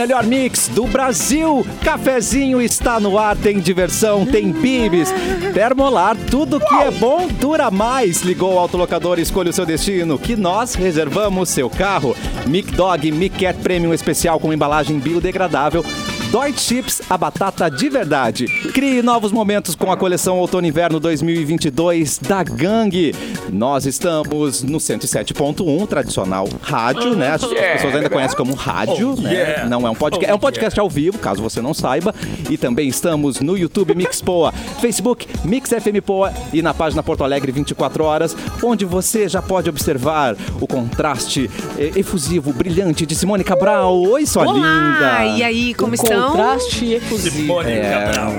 melhor mix do Brasil. Cafezinho está no ar, tem diversão, tem bibis. Termolar, tudo que é bom dura mais. Ligou o autolocador escolha o seu destino, que nós reservamos seu carro. Mic Dog Mic Cat Premium especial com embalagem biodegradável. Dói Chips, a batata de verdade. Crie novos momentos com a coleção Outono Inverno 2022 da Gangue. Nós estamos no 107.1, tradicional rádio, né? As pessoas ainda conhecem como rádio, né? Não é um podcast, é um podcast ao vivo, caso você não saiba. E também estamos no YouTube Mix Poa, Facebook Mix FM Poa e na página Porto Alegre 24 horas, onde você já pode observar o contraste eh, efusivo, brilhante de Simone Cabral. Oi, sua Olá! linda. E aí, como estão? Contraste efusivo. Simone Cabral.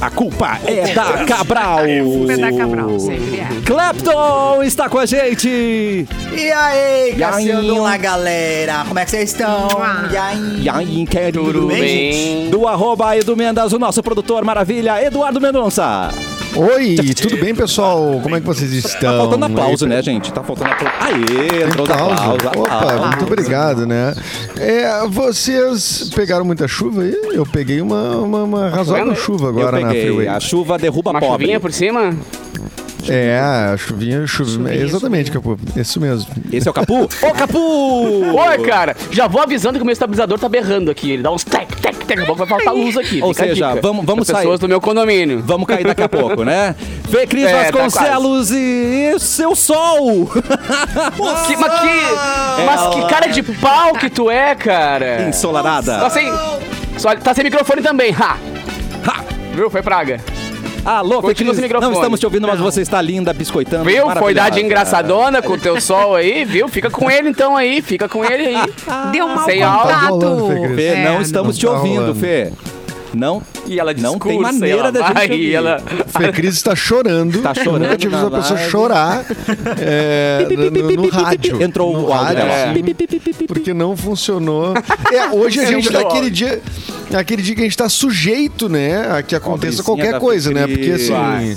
A culpa é da Cabral. Culpa da Cabral, sempre é. Clapton está com a gente. E aí? Cassiano lá, galera? Como é que vocês estão? E aí? E aí, querido? Tudo bem, bem? Do arroba Edu Mendas, o nosso produtor maravilha, Eduardo Mendonça. Oi, tudo bem, pessoal? Como é que vocês estão? Tá faltando aplauso, Aí, né, gente? Tá faltando aplauso. Aê, entrou aplauso. aplausos. Opa, muito obrigado, né? É, vocês pegaram muita chuva aí? Eu peguei uma, uma, uma razoável chuva agora na freeway. A chuva derruba Uma pobre. chuvinha por cima? É, a chuvinha, chuvinha. Chuvinha, exatamente, Capu. Isso mesmo. Esse é o Capu? Ô, Capu! Oi, cara. Já vou avisando que o meu estabilizador tá berrando aqui. Ele dá uns tec, tec, tec. Daqui a pouco vai faltar luz aqui. Ou Fica seja, vamos- vamos As pessoas sair. do meu condomínio. Vamos cair daqui a pouco, né? Fê Cris É, tá Vasconcelos e seu sol! Que- mas, que, mas que cara de pau que tu é, cara. Ensolarada. Tá sem, só, tá sem microfone também. Ha! Ha! Viu? Foi praga. Alô, Continua Cris. sem microfone. Não estamos te ouvindo, mas você está linda, biscoitando. Viu? Foi dar de engraçadona com o teu sol aí, viu? Fica com ele então aí, fica com ele aí. Deu mau Sem contato. Tá rolando, Fê Cris. Fê, É, não estamos não te tá ouvindo, rolando. Fê. Não, E ela não tem discursa, maneira ela da gente ouvir. ela... Fê Cris está chorando. Tá chorando Nunca tive uma pessoa live. chorar é, no, no rádio. Entrou no o áudio rádio, dela. Porque não funcionou. É, hoje a gente tá Entrou. aquele dia, aquele dia que a gente tá sujeito, né, a que aconteça Pobrezinha qualquer coisa, né? Porque assim,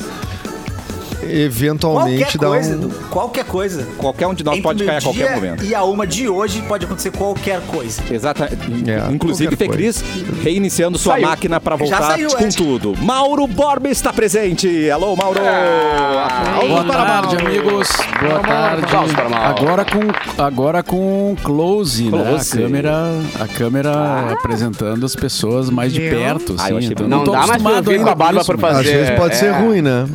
eventualmente Qualquer dá coisa, um qualquer coisa. Qualquer um de nós Entre pode cair a qualquer momento. E a uma de hoje pode acontecer qualquer coisa. Exatamente. É, Inclusive, Fê qualquer Cris reiniciando sua Saiu. máquina para voltar saiu, com é. tudo. Mauro Borba está presente. Alô, Mauro! Aplausos Boa para tarde, Mauro. amigos. Boa tarde. Aplausos para Mauro. Agora com agora com close, né? Close. A câmera, a câmera apresentando as pessoas mais de perto, Ah, assim. achei então. Não tô dá mais pra acostumado vir com a barba por mas Às fazer. vezes pode é. ser ruim, né?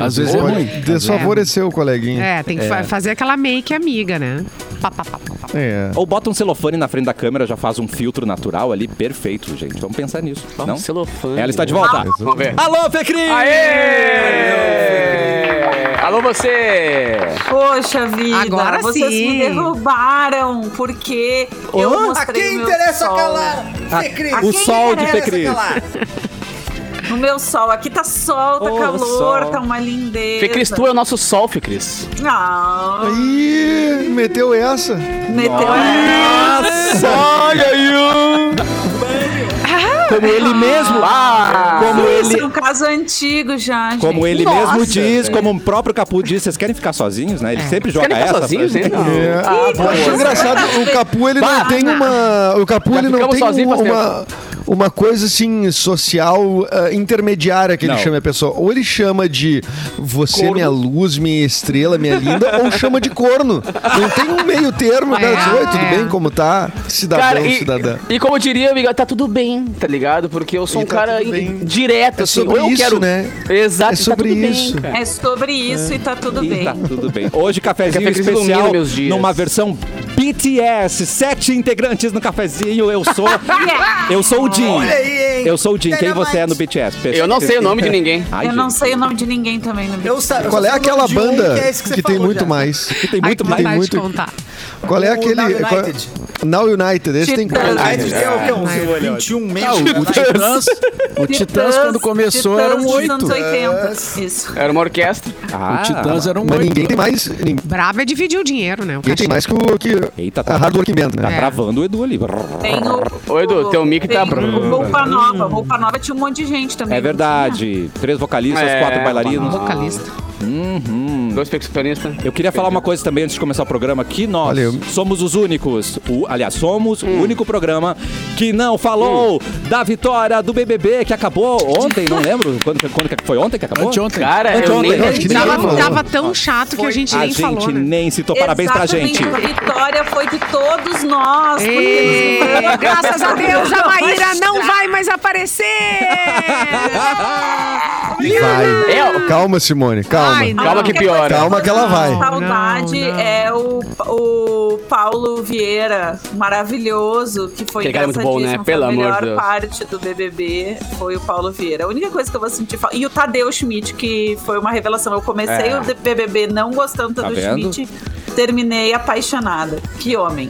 Às vezes é pode ruim. desfavorecer o coleguinha. É, tem que fa- fazer aquela make amiga, né? Pá, pá, pá, pá, pá. É. Ou bota um celofane na frente da câmera, já faz um filtro natural ali, perfeito, gente. Vamos pensar nisso. Não? Um celofane. Ela está de volta. Vamos ver. Alô, Fê Cris! Aê! Alô, você! Poxa vida, Agora vocês sim. me derrubaram porque eu mostrei A quem meu interessa sol. calar? Ah. A o quem sol de interessa calar? No meu sol, aqui tá sol, tá Ô, calor, sol. tá uma lindeza. Fê Cris, tu é o nosso sol, Fê Cris. Ah, Ih, meteu essa. meteu Olha aí! Como ele mesmo. Ah! Como Isso ele. é um caso antigo já, gente. Como ele Nossa. mesmo diz, como o próprio Capu diz, vocês querem ficar sozinhos, né? Ele sempre joga Querem essa. sozinhos, pra. Não. É. Ah, Eu acho boa. engraçado, o Capu ele Bah. não tem uma. O Capu Já ele não tem uma, uma, uma coisa assim, social ah, intermediária que ele Não. chama a pessoa. Ou ele chama de você, Corno. minha luz, minha estrela, minha linda, ou chama de corno. Não tem um meio termo, né? É, Diz, Oi, tudo é. bem? Como tá? Cidadão, Cara, e, cidadã. e como eu diria, amiga, tá tudo bem, tá ligado? Porque eu sou E um tá cara direto, É assim. sobre isso, quero... né? Exato, É e sobre tá tudo isso. bem. É sobre isso e tá tudo E bem. tá tudo bem. Hoje, cafezinho Café Cris especial ilumina dias. numa versão BTS. Sete integrantes no cafezinho. Eu sou. eu sou o Jim. Olha aí, hein? Eu sou o Jim. Quem você é no. BTS? Eu não sei o nome de ninguém. Ai, eu não gente. sei o nome de ninguém também no Eu sa- eu Qual só é sei o aquela de um, banda que, é esse que, você tem falou muito já. mais? Que tem muito mais. muito- de contar. Qual é O aquele. Now qual- United. Now United, esse tem Titãs. quantos? United tem o quê? Uns Ai, 21 Ah, membros. o, o Titãs, o Titãs quando começou Titãs eram dos oito. anos 80. Isso. Era uma orquestra. Ah, O Titãs eram Mas oito. ninguém tem mais. Ninguém é dividir o dinheiro, né? O tem mais que o que Eita, tá, Hard Work tá né? É. travando o Edu ali. Tem o. Ô, Edu, teu mic tá- tem o Roupa Nova. Roupa Nova tinha um monte de gente também. É não verdade. Três vocalistas, É, quatro bailarinos. Vocalista. Dois perfeccionistas. Eu queria falar uma coisa também antes de começar o programa, que nós Olha, eu- somos os únicos, o, aliás, somos Hum. o único programa que não falou da vitória do BBB que acabou ontem, não lembro quando, quando que foi ontem que acabou? Anteontem. Cara, eu Anteontem, nem... acho que nem Tava, falou. tava tão chato que a gente a nem gente falou, né? nem citou. Parabéns pra gente. Exatamente, A vitória foi de todos nós. porque Ê, graças a Deus, a Maíra não vai mais aparecer! Vai. É, Calma, Simone, calma. Ai. Calma que piora. Calma que ela vai. Saudade Não, não. é o, o Paulo Vieira, maravilhoso, que foi Aquele cara é muito bom, né? engraçadíssimo, Pelo foi a amor melhor de Deus. parte do BBB foi o Paulo Vieira. A única coisa que eu vou sentir falta... E o Tadeu Schmidt, que foi uma revelação. Eu comecei É. o BBB não gostando do Tá Tadeu vendo? Schmidt, terminei apaixonada. Que homem.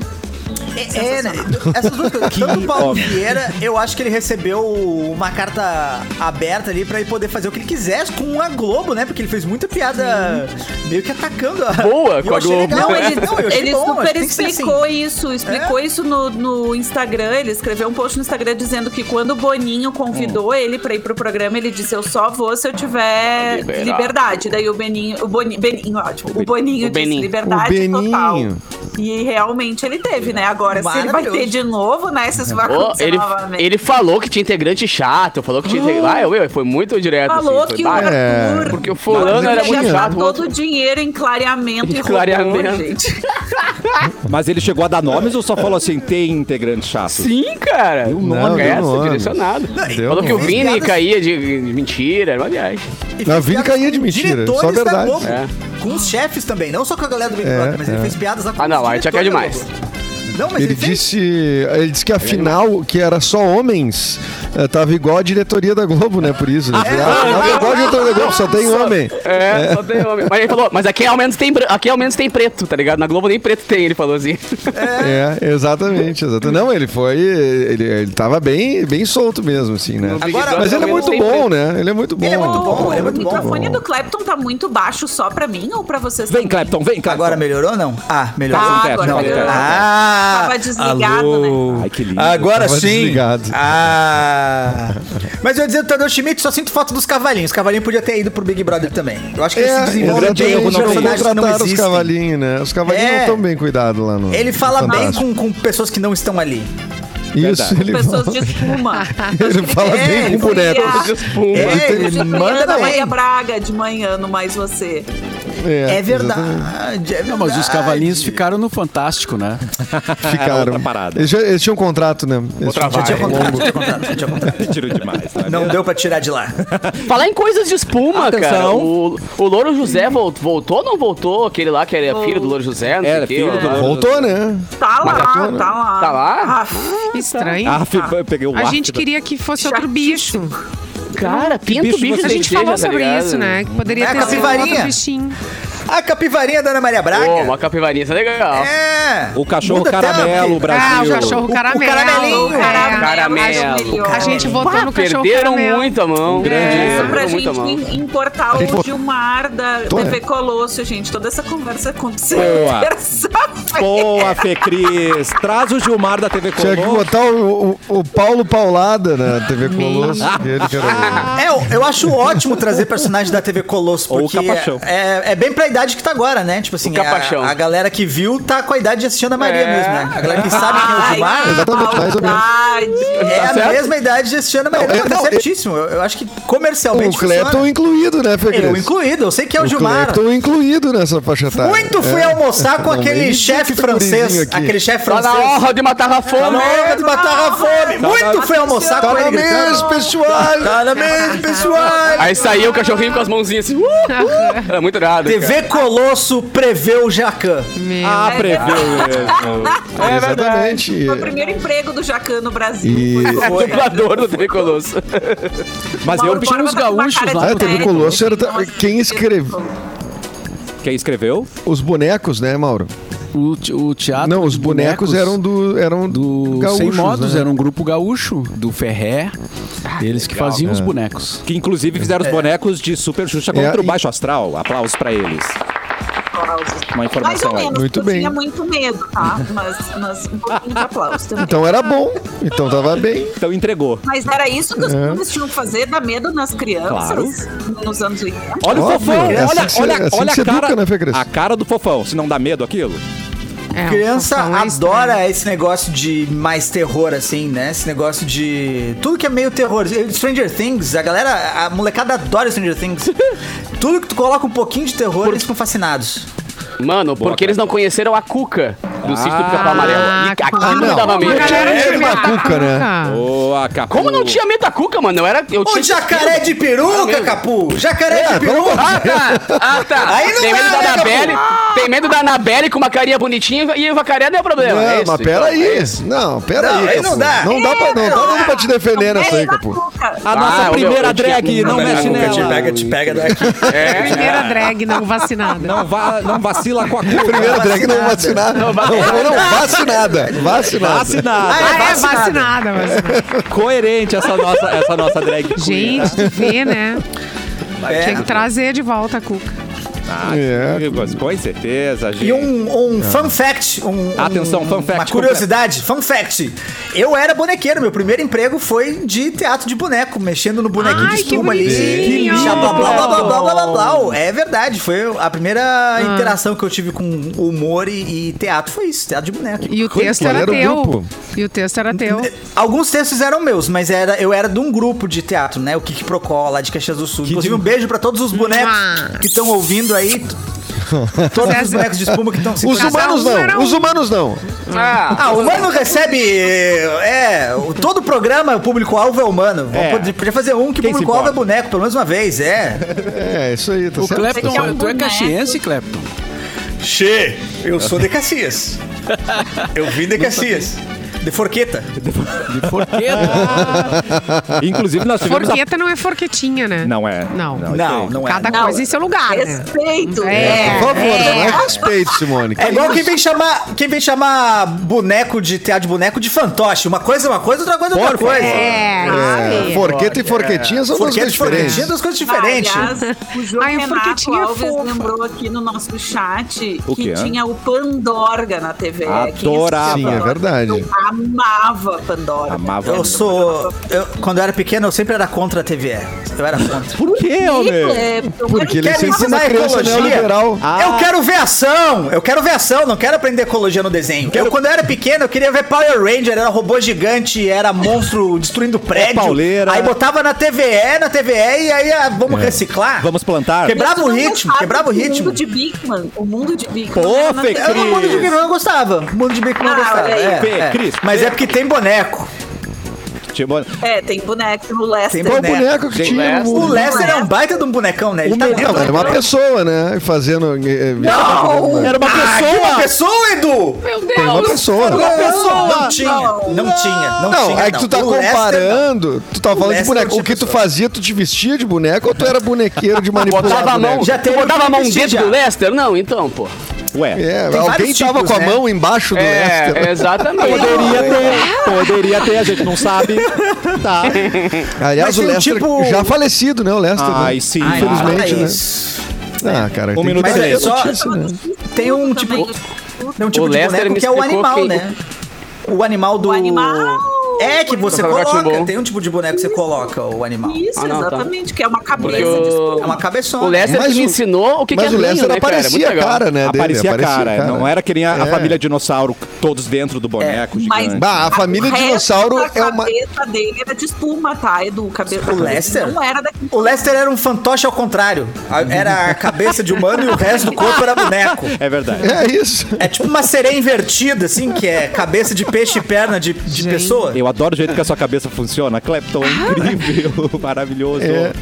É, é, né? Essas duas coisas. Tanto o Paulo Vieira, eu acho que ele recebeu uma carta aberta ali pra ele poder fazer o que ele quisesse com a Globo, né? Porque ele fez muita piada meio que atacando a. Boa E com a Globo. legal, Não, ele, não, ele bom, super ser explicou assim. isso, explicou isso no, no Instagram. Ele escreveu um post no Instagram dizendo que quando o Boninho convidou ele pra ir pro programa, ele disse: Eu só vou se eu tiver Liberdade. liberdade. Daí o Beninho, o Boninho, Beninho ótimo. O Boninho O disse Beninho. liberdade O Beninho. total. E realmente ele teve, né? Agora, se ele vai ter de novo, né? Se isso vai acontecer ele, novamente. ele falou que tinha integrante chato, falou que tinha integrante. Ah, eu, foi muito direto. Falou assim, que foi o bah, É, Arthur. Porque o fulano Não, era muito tinha. chato. o todo outro- o dinheiro em clareamento e Clareamento. robô, gente. Mas ele chegou a dar nomes ou só falou assim, tem integrante chato? Sim, cara. Deu Uma nome, deu peça nome. direcionado. Deu Falou que o. Vini caía de, de mentira, era uma viagem. Não, fez Vini caía de mentira, só da verdade. É. Com os chefes também, não só com a galera do Big É, Brother, mas ele é. fez piadas lá com Ah, não, aí já quer demais. Não, mas ele, Ele disse, ele disse que afinal, que era só homens, eh, tava igual a diretoria da Globo, né? Por isso. Disse, ah, afinal, é igual a diretoria da Globo, só tem homem. É, só tem homem. Mas ele falou, mas aqui ao menos tem, aqui ao menos tem preto, tá ligado? Na Globo nem preto tem, ele falou assim. É, exatamente, exatamente. Não, ele foi. Ele, ele tava bem, bem solto mesmo, assim, né? Agora- Mas ele é muito bom, preto. né? Ele é muito bom. Ele é muito bom, ele é o muito bom. microfone do Clapton tá muito baixo só pra mim ou pra vocês Vem? Clapton, vem, Clapton. Agora melhorou ou não? Ah, melhorou. Tá, agora um melhorou. Ah! Tava desligado, né? Ai, que lindo. Agora Tava sim. desligado. Ah. Mas eu ia dizer do Tadeu Schmidt, só sinto falta dos cavalinhos. Os cavalinhos podia ter ido pro Big Brother também. Eu acho que ele se É, desenvolve exatamente, bem com não personagens que não contrataram os existem. cavalinhos, né? Os cavalinhos É. não estão bem cuidados lá no. Ele fala no bem Fantástico. com, com pessoas que não estão ali. Isso, Verdade. ele Pessoas fala, de espuma. ele fala É, bem ele com bonecos. De espuma. É, ele manda Ana Maria bem. Braga de manhã no Mais Você. É exatamente. verdade, é Não, mas os verdade. cavalinhos ficaram no Fantástico, né? Ficaram. outra parada. Eles, eles tinham um contrato, né? Eles Outra tinham- Tinha contrato, tinha contrato, tinha contrato. Tiro demais. não é Não deu pra tirar de lá. Falar em coisas de espuma, Atenção. cara. O, o Louro José vol- voltou ou não voltou? Aquele lá que era filho do Louro José, não sei Era o quê, filho do Louro Voltou, né? Tá lá, Maratona. tá lá. Tá lá? Ah, Estranho. Ah, fi- peguei o A gente queria que fosse outro bicho. Cara, pinta bicho A gente falou tá sobre ligado? isso, né? Que poderia É ter sido outro bichinho. A capivarinha da Ana Maria Braga. Pô, uma capivarinha, isso é legal. É. O cachorro Muda caramelo, a- Brasil. Ah, o cachorro O- o caramelo. caramelinho. É. Caramelo. melhor. A gente votou Pá, no cachorro perderam caramelo. muito a mão. grande É, isso. Pra mão. gente im- importar gente o Gilmar da Tô, TV? Colosso, gente. Toda essa conversa aconteceu Boa. Boa, Fê Cris. Traz o Gilmar da TV Tinha que Colosso. botar o, o- o Paulo Paulada na TV Colosso. ele que era o- É, eu, eu acho ótimo trazer personagem da TV Colosso, Ou o porque Capachão. é, é bem pra idade que tá agora, né? Tipo assim, Capachão. a, a galera que viu tá com a idade de assistir Ana Maria É. mesmo, né? A galera que sabe quem é o Gilmar Exatamente, mais ou menos. é Tá a certo? mesma idade de assistir Ana Maria. Não, Não, é- tá não, certíssimo. Eu, eu acho que comercialmente O Clepton incluído, né, Fê. Eu incluído, eu sei que é o, O Gilmar. Clepton incluído nessa faixa etária. Muito fui É. almoçar com Não, aquele chefe francês. Aquele chefe Tá na francês. honra de matar a Tá fome. na hora de matar a fome. Muito fui almoçar Tá com na ele mesa, gritando. pessoal! Tá na mesa, pessoal. Aí saiu o cachorrinho com as mãozinhas assim. Uh, uh. Era muito irado. TV Colosso preveu Jacan. Meu. Ah, preveu mesmo. É Exatamente. Foi o primeiro emprego do Jacan no Brasil. E- Foi. Dublador do TV Colosso. Mas eu Borba uns gaúchos lá. Ah, TV Colosso era quem escreveu Quem escreveu? os bonecos, né, Mauro? O, o teatro. Não, os de bonecos eram do eram do gaúchos, Sem Modos, né? era um grupo gaúcho, do Ferré. eles que faziam os bonecos. Que inclusive fizeram os bonecos de Super Xuxa É, contra o e- Baixo Astral. Aplausos pra eles. aplausos. Uma informação Mais ou menos, Muito bem. tinha muito medo, tá? Mas, mas um pouquinho de aplauso também. Então era bom. Então tava bem. Então entregou. Mas era isso que os É. clubes tinham que fazer, dar medo nas crianças Claro. nos anos 80. Olha o fofão, é assim olha, olha, é assim olha se a cara, educa, né, a cara do fofão. Se não dá medo aquilo? É, Criança é estranho. adora esse negócio de mais terror, assim, né? Esse negócio de. Tudo que é meio terror. Stranger Things, a galera, a molecada adora Stranger Things. Tudo que tu coloca um pouquinho de terror, eles ficam fascinados. Mano, porque eles não conheceram a Cuca do sítio do Ah, Pica-Pau Amarelo. E aquilo Ah, me não. dava medo. Não tinha medo da Cuca, né? Ô, a Capu. Como não tinha medo da Cuca, mano? Eu era. Eu Ô, tinha jacaré de peruca, Capu! Jacaré de peruca! Ah, tá. Ah, tá. Aí não tem medo dá, da né, Anabelle. Tem medo da Anabelle com uma carinha bonitinha e o jacaré não é problema. Não, é isso, mas pera então, é aí. isso. Não, pera Não, aí, aí Capu. não dá. Não dá pra, não tá dando pra te defender nessa aí, Capu. A nossa Ah, primeira drag, não mexe nela. Te pega, te pega daqui. É, Primeira drag não vacinada. Não, va não vacila com a Cuca. Primeira drag não vacinada. Não, vacinada. Vacinada. Vacinada. Ah, é vacinada. vacinada, vacinada. Coerente essa nossa, essa nossa drag queen. Gente, tu vê, né? É. Tinha que trazer de volta a Cuca. Ah, É. amigos, com certeza, gente. E um, um fun fact. Um, Atenção, um- fun fact Uma curiosidade, fun fact. Eu era bonequeiro, meu primeiro emprego foi de teatro de boneco, mexendo no bonequinho Ai, de que espuma ali. Que blá, blá, blá, blá, blá, blá, blá, blá. É verdade, foi a primeira Ah. interação que eu tive com humor e, e teatro, foi isso, teatro de boneco. E o texto era era teu. grupo? E o texto era teu. Alguns textos eram meus, mas era, eu era de um grupo de teatro, né? O Kiki Procó, lá de Caxias do Sul. Inclusive, um beijo pra todos os bonecos Mua. que estão ouvindo aí. Todos os bonecos de espuma que estão se Os humanos um não. um. Os humanos não. Ah, Ah, o humano recebe. É, o- todo programa, o público-alvo é humano. É. Podia fazer um que o público-alvo é boneco, pelo menos uma vez, é. É, isso aí, tá O certo. Clepton, quer um tu é caxiense, Clepton? Che, eu sou de Caxias. Eu vim de Caxias. De Forqueta. De forqueta. Inclusive, nós tivemos a... Forqueta não é forquetinha, né? Não é. Não. Não, não é. Cada Não, coisa em seu lugar, né? Respeito. É. Por favor, mais respeito, Simone. É igual quem vem chamar, quem vem chamar boneco de teatro de boneco de fantoche. Uma coisa é uma coisa, outra coisa é outra coisa. É, É, forqueta e forquetinha são duas coisas e forquetinha, diferentes. duas coisas diferentes. Aliás, o João Ai, o Renato Forquetinha é Alves fofa. lembrou aqui no nosso chat O que quê? tinha o Pandorga na TV. Adorava. Sim, é verdade. Amava Pandorga. Amava. Eu sou. eu- quando eu era pequeno, eu sempre era contra a TVE. Eu era contra. Por quê, homem? Porque ele Quero uma ensinar criança ecologia. neoliberal. Eu quero ver ação! Eu quero ver ação, não quero aprender ecologia no desenho. Eu, quando eu era pequeno, eu queria ver Power Ranger, era robô gigante, era monstro destruindo prédio. pauleira. Aí botava na TVE, na TVE, e aí ah, vamos reciclar. Vamos plantar? Quebrava o ritmo, quebrava o O ritmo. mundo de Bigman. O mundo de Bigman. Pô, Fê. Eu, o mundo de Big Man eu gostava. O mundo de Big Man eu Ah, gostava. aí. é, Fê, é. Cris, Mas é porque tem boneco. Tipo, É, tem boneco no Lester. Tem boneco. boneco que Gente, tinha? Lester. O Lester é um baita de um bonecão, né? Ele tá Não, dentro era uma pessoa, né? Fazendo. eh, Não! Era uma Ah, pessoa! uma pessoa, Edu! Meu Foi uma Deus! pessoa. Não, pessoa! não tinha, não tinha, não, Não, tinha. é que tu tá O Lester, comparando. Tu tá falando de Lester boneco. não tinha O que tu fazia, tu te vestia de boneco ou tu era bonequeiro de manipular botava a mão. boneco? Já tu teve botava a mão dentro já. do Lester? Não, então, pô. Ué, É, alguém tava tipos, com a né? mão embaixo do É, Lester. exatamente. poderia ter. Poderia ter, a gente não sabe. Tá. Aliás, Mas o Lester tipo- já falecido, né? O Lester. Ai, né? sim. Ai, Infelizmente, né? Ah, cara, Um minuto que Mas é só. notícia, né? Tem um tipo. Tem um tipo O de Lester boneco que é o animal, quem- né? O animal do. O animal. É que você Professor coloca. Tem um tipo de boneco que você coloca o animal. Isso, Ah, não, tá. exatamente. Que é uma cabeça de o- É uma cabeçona. O Lester me ensinou o que, Mas que é o Lester rinho, né, cara? aparecia Muito a legal. cara, né? dele, Aparecia a cara, a não era que nem a, a É. família dinossauro, todos dentro do boneco Mas gigante. Bah, a família dinossauro é uma- cabeça dele era de espuma, tá? Edu, o cabelo. O Lester? Não era daqui. O Lester era um fantoche ao contrário. A- Era a cabeça de humano e o resto do corpo era boneco. É verdade. É isso. É tipo uma sereia invertida, assim, que é cabeça de peixe e perna de, de Gente. pessoa. Eu adoro o jeito que a sua cabeça funciona. Clepton, é incrível, maravilhoso. É.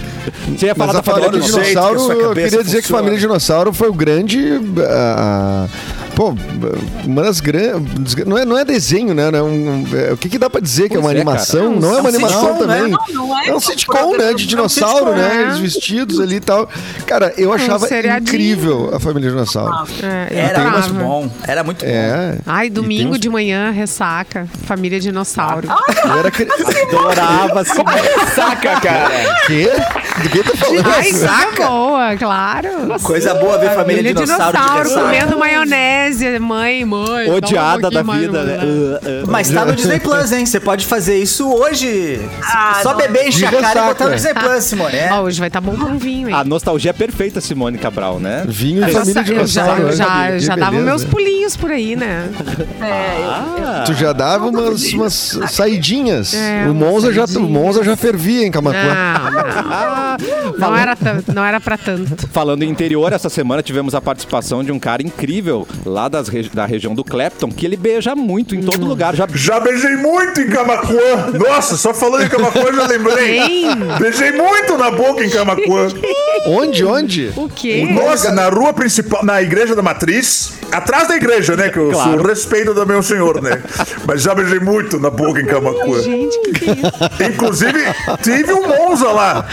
Você ia falar Mas da a família que a dinossauro, eu cabeça queria dizer que a funciona. família dinossauro foi o grande. ah, pô, uma das grandes. Não é, não é desenho, né? Não é um- é, o que, que dá pra dizer que é uma Pois é, animação? cara. não é uma É um animação sitcom, né? também. Não, não é. É um sitcom, né? De dinossauro, né? é. Eles vestidos ali e tal. Cara, eu achava seriadinho. incrível a família dinossauro. É, eu Era muito bom. Era muito bom. É. Ai, domingo uns- de manhã, ressaca, família dinossauro. Eu era cri... Adorava, assim. Saca, cara. Quê? Do que tá falando? Ai, coisa Saca? boa, claro. Coisa boa ver família Família dinossauro, de dinossauro comendo maionese. Mãe, mãe. toma um Odiada da pouquinho vida, né? Uh, uh. Mas tá no Disney Plus, hein? Você pode fazer isso hoje. Ah, Só não. beber, encher a cara e botar no Disney Plus, Simone. É. Ó, hoje vai estar bom com vinho, hein? A nostalgia é perfeita, Simone Cabral, né? Vinho e família dinossauro. já, né? já, já dava meus pulinhos por aí, né? É, Ah, Tu já dava umas, umas saidinhas. É, o, Monza já, o. Monza já fervia em Camacuã. Não, não. Era, tanto, não era pra tanto. Falando em interior, essa semana tivemos a participação de um cara incrível lá das regi- da região do Clapton, que ele beija muito em todo lugar. Já Já beijei muito em Camacuã. Nossa, só falando em Camacuã já lembrei. Hein? Beijei muito na boca em Camacuã. Onde, onde? O quê? Nossa, na rua principal, na igreja da matriz, atrás da igreja, né? Que eu Claro. sou o respeito do meu senhor, né? Mas já beijei muito na boca em Camacuã. Gente, que que é isso? Inclusive, tive um Monza lá.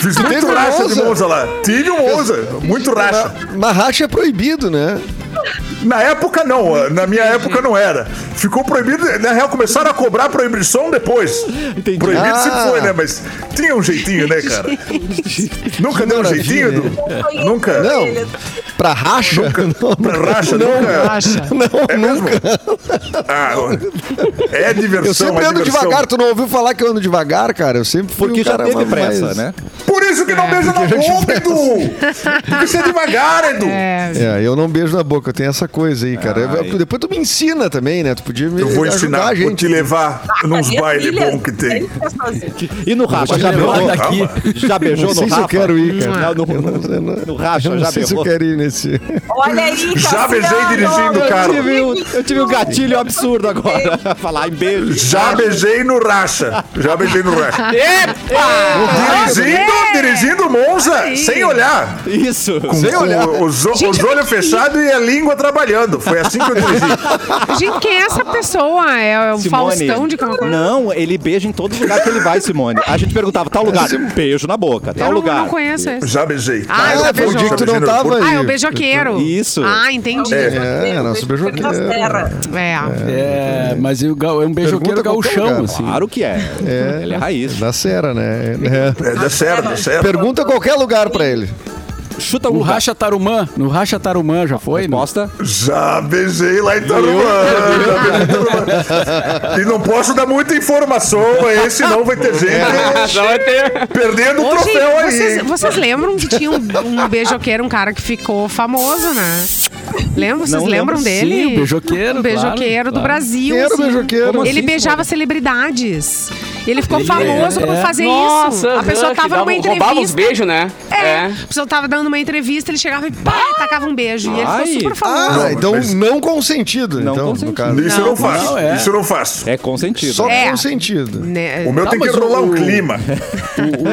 Fiz muito teve um racha de Monza? Monza lá. Tive um Monza, muito racha. Mas racha é proibido, né? Na época não, na minha época não era. Ficou proibido, na real começaram a cobrar proibição depois. Entendi. Proibido Ah. sempre foi, né? Mas tinha um jeitinho, né, cara? Nunca deu um jeitinho, Edu? Nunca. Não. Pra racha? Não, Pra racha, nunca. Acha? É mesmo? Ah, é diversão, Eu sempre é ando diversão. devagar. Tu não ouviu falar que eu ando devagar, cara? Eu sempre fui porque um já cara teve mais- pressa, né? Por isso que não beija na boca, Edu! Porque você é devagar, Edu! É, É, eu não beijo na boca, eu tenho essa coisa aí, cara. Ai. depois tu me ensina também, né? Tu podia me Eu vou ensinar, a vou gente. te levar nos minha bailes bons que tem. sozinho. E no Rafa, já beijou? daqui. Já beijou Não no sei se eu quero ir, cara. Não, no, não- não- no Racha, Eu já não sei se eu beijou? quero ir nesse. Olha aí, Já beijei dirigindo o Eu carro. tive, um, eu tive um gatilho absurdo agora. Falar em beijo. Já beijei no racha. Já beijei no racha. Dirigindo, dirigindo Monza, sem olhar. Isso. Sem olhar. os, os olhos fechados e a língua trabalhando. Foi assim que eu dirigi. Gente, quem é essa pessoa? É o Faustão de Camacuã? Não, ele beija em todo lugar que ele vai, Simone. A gente perguntava, tal lugar, beijo na boca, tal Eu não, lugar. não conheço esse. Já beijei. Ah, eu já Ah, foi o beijou. dia que tu não tava aí. Ah, é o beijoqueiro. Isso. Ah, entendi. É, Beijo, nosso beijo beijoqueiro. terras. É. É, mas é um beijoqueiro gauchão, assim. Claro que é. Ele é raiz. Da Sera, né? É. É, dá certo, dá certo. Pergunta qualquer lugar pra ele. Chuta um lugar. Racha Tarumã, no Racha Tarumã já foi? Não? Resposta? Já beijei lá em Tarumã. Já beijei em Tarumã. E não posso dar muita informação aí, senão vai ter gente Não vai ter. perdendo o Hoje, troféu aí. vocês, vocês lembram que tinha um, um beijoqueiro, um cara que ficou famoso, né? Lembram? Vocês Não lembram lembro. dele? Sim, o beijoqueiro, Um beijoqueiro claro, do claro. Brasil. Era o sim. beijoqueiro? Como Ele assim, beijava celebridades. Ele ficou Ele famoso é- por é. fazer Nossa, isso. A pessoa tava dava- numa Roubava os entrevista. beijos, né? É. A pessoa tava dando uma entrevista, ele chegava e pá, tacava um beijo. E ele Ai. ficou super famoso. Ah, então mas- não consentido. Não então, consentido. no caso. Isso eu não faço. Não, é. Isso eu não faço. É consentido. Só É. consentido. Né? O meu Tá, tem que rolar o- um clima.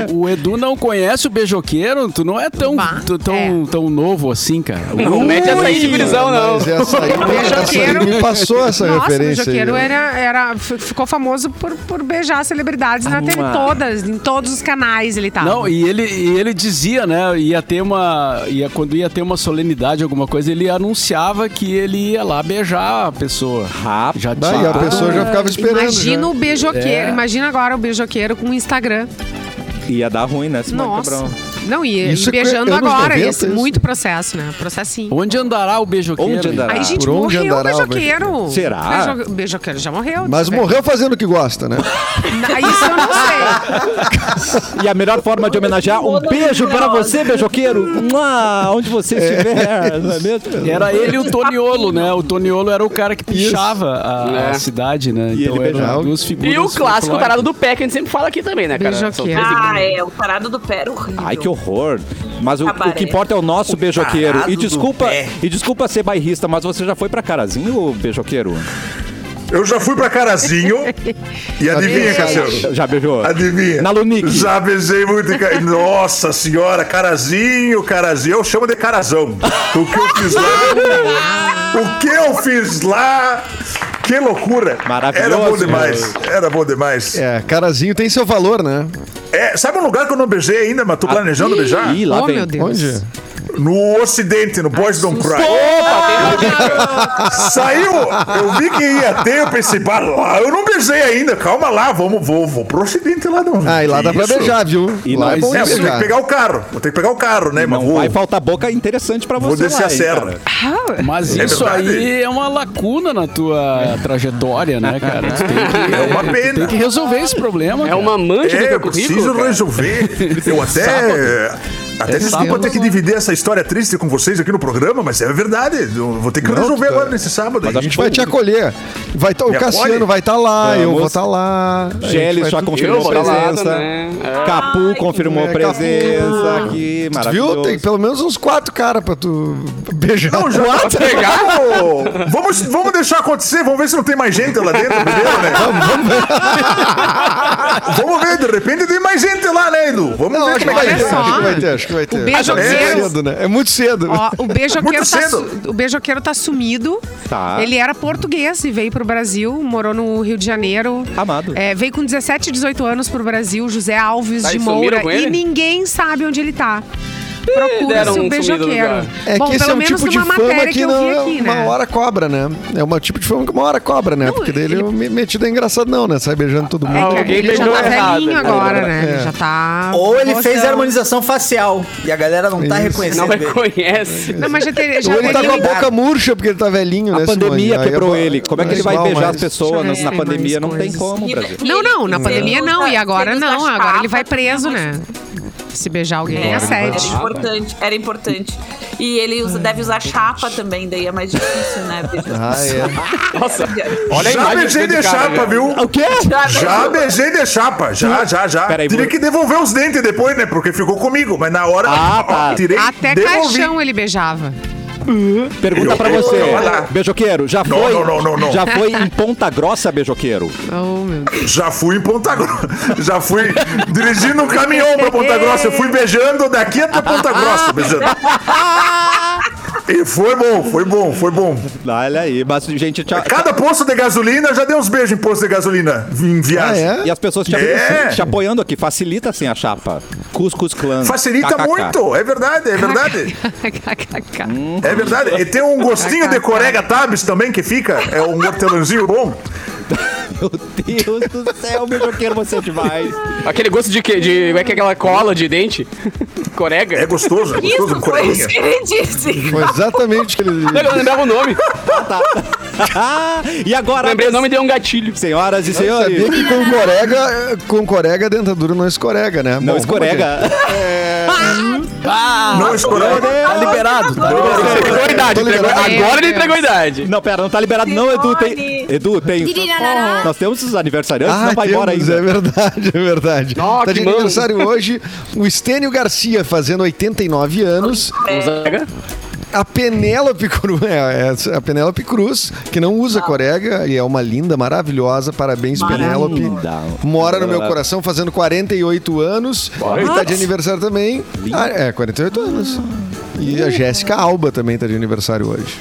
O, o- o Edu não conhece o beijoqueiro, tu não é tão, Bah, tão, é. tão novo assim, cara. Não mete essa aí de gurizão, não. Mas essa aí, essa aí me passou essa Nossa, o referência. beijoqueiro aí. era, era, f- ficou famoso por, por beijar celebridades na TV todas, em todos os canais ele tava. Não, e ele, e ele dizia, né, ia ter uma, ia, quando ia ter uma solenidade, alguma coisa, ele anunciava que ele ia lá beijar a pessoa. Rapaz. Já Daí a pessoa já ficava esperando. Imagina já. o beijoqueiro, É. imagina agora o beijoqueiro com o Instagram. Ia dar ruim, né, Simone Nossa. Cabrão? Não, e, Isso e é beijando agora, 90 esse, isso. muito processo, né? Processinho. Onde andará o beijoqueiro? Onde andará? Aí, gente, Por onde morreu o andará o beijoqueiro. Será? Beijo- beijoqueiro já morreu. Mas morreu fazendo o que gosta, né? Na- Isso eu não sei. E a melhor forma de homenagear, um beijo para você, beijoqueiro. Mua, onde você estiver, não é mesmo? Era ele e o Toniolo, né? O Toniolo era o cara que pichava a, É. a cidade, né? E Então eram duas figuras. E o clássico tarado do pé, que a gente sempre fala aqui também, né, cara? Beijoqueiro. Ah, é, o parado do pé era horrível. Ai, que horror. Mas o, o que importa é o nosso beijoqueiro. tarado E desculpa, e desculpa ser bairrista, mas você já foi pra Carazinho, beijoqueiro? Eu já fui pra Carazinho e adivinha, Cassiano? Já beijou? Adivinha? Na Lunique. Já beijei muito. Nossa senhora, Carazinho, Carazinho. Eu chamo de Carazão. O que eu fiz lá. O que eu fiz lá. Que loucura. Maravilhoso, Era bom demais. Era bom demais. É, carazinho tem seu valor, né? É, sabe um lugar que eu não beijei ainda, mas tô planejando beijar? Ih, lá oh, vem. meu Deus. Onde? No Ocidente, no Boys Don't Cry. Saiu, eu vi que ia ter, eu pensei, "Bah, lá eu não beijei ainda, calma lá, vamos, vou, vou pro Ocidente lá não. Ah, e lá dá pra Isso. beijar, viu? E lá é bom É, de vou ter que beijar. pegar o carro, vou ter que pegar o carro, né, mas Não vou, vai faltar boca interessante pra vou você descer lá, a serra. cara. Mas É isso verdade. aí é uma lacuna na tua trajetória, né, cara? Tu tem que, É uma pena. tem que resolver esse problema. É cara. uma mancha É, teu eu currículo, preciso cara. resolver. Eu até. Até desculpa ter que dividir essa história triste com vocês aqui no programa, mas é verdade. Eu vou ter que Não, resolver tá- agora nesse sábado. A gente vai te acolher. Vai tá, o Cassiano vai estar lá, eu Vamos. vou estar lá. A gente Geles já confirmou Eu lá presença. também. É. Capu confirmou é, Capu. presença aqui. Tu Maravilhoso. viu? Tem pelo menos uns quatro caras pra tu beijar. Não, já tá pegado. Vamos, vamos deixar acontecer, vamos ver se não tem mais gente lá dentro primeiro, né? Vamos ver, de repente tem mais gente lá, né, Edu? Vamos Não, ver acho que como é vai que ter, é. só. acho que vai ter, acho que vai ter. O beijoqueiro- É cedo, né? É muito cedo. Ó, o beijoqueiro, Muito tá, su- o beijoqueiro tá sumido. Tá. Ele era português e veio pro Brasil, morou no Rio de Janeiro. Amado. É, veio com 17, 18 anos pro Brasil, José Alves Tá, de Moura. E ninguém sabe onde ele tá. deram Procura-se um beijoqueiro. É Bom, que esse pelo é um menos tipo de fama matéria que, não, vi aqui, uma né? hora cobra, né? É um tipo de fama que uma hora cobra, né? Não, Porque daí ele, ele- me- metido é engraçado não, né? Sai beijando todo mundo. É que Alguém ele já tá errado, velhinho né? agora, né? É. Ele já tá. Ou ele fez harmonização facial e a galera não tá Isso. reconhecendo Não ele. reconhece. Não, mas já, te, já Ou ele tá com a boca murcha porque ele tá velhinho, né? A pandemia quebrou é- ele. Como é que ele vai beijar as pessoas na se pandemia? Não tem como, Brasil. Não, não, na pandemia não. E agora não. Agora ele vai preso, né? Se beijar alguém é É, era assédio. importante, era importante. E ele usa, deve usar chapa também, daí é mais difícil, né? Ah, é. Nossa, olha a Já beijei de cara, chapa, já. viu? O quê? Já beijei de chapa, já, já, já. Peraí, Tive vou- que devolver os dentes depois, né? Porque ficou comigo, mas na hora Ah, tá. ó, tirei, Até devolvi. caixão ele beijava. Pergunta Eu- pra eu- você, eu- beijoqueiro, já Não, foi? não, não, não, não. Já foi em Ponta Grossa, beijoqueiro? Oh, meu Deus. Já fui em Ponta Grossa. Já fui dirigindo um caminhão pra Ponta Grossa. Eu fui beijando daqui até Ponta Grossa, beijando. E foi bom, foi bom, foi bom. Olha aí, mas gente, tchau. Cada posto de gasolina, já dei uns beijos em posto de gasolina em viagem. Ah, é? E as pessoas te, É. te apoiando aqui, facilita assim a chapa. Cuscus Clan. Facilita KKK. muito, é verdade, é verdade. É verdade. E tem um gostinho de corega tabs também que fica. É um hortelãozinho bom. Meu Deus do céu, beijoqueiro, você é demais. Aquele gosto de quê? De, como é que é aquela cola de dente? Corega? É gostoso, é gostoso Isso foi isso que ele disse. Foi exatamente o que ele. Eu não lembrava o nome. Ah, e agora, Lembrei o nome e deu um gatilho. senhoras e Sabia senhores, que com corega, com corega a dentadura não escorrega, né? não Bom, escorrega. Não escorrega. Tá liberado. Tá Ele liberado. entregou a idade. Agora ele Meu entregou a idade. Não, pera, não tá liberado não, Edu. Tem. Edu, tem... Nós temos os aniversariantes, Ah, não vai embora ainda. é verdade, é verdade. Ó, tá de mano. aniversário hoje o Estênio Garcia, fazendo 89 anos. Zaga. A Penélope Cruz, é, é, a Penélope Cruz, que não usa corega e é uma linda, maravilhosa. Parabéns, Penélope. Linda. Mora no meu coração, fazendo 48 anos. E tá de aniversário também. Ah, é, 48 anos. E a Jéssica Alba também tá de aniversário hoje.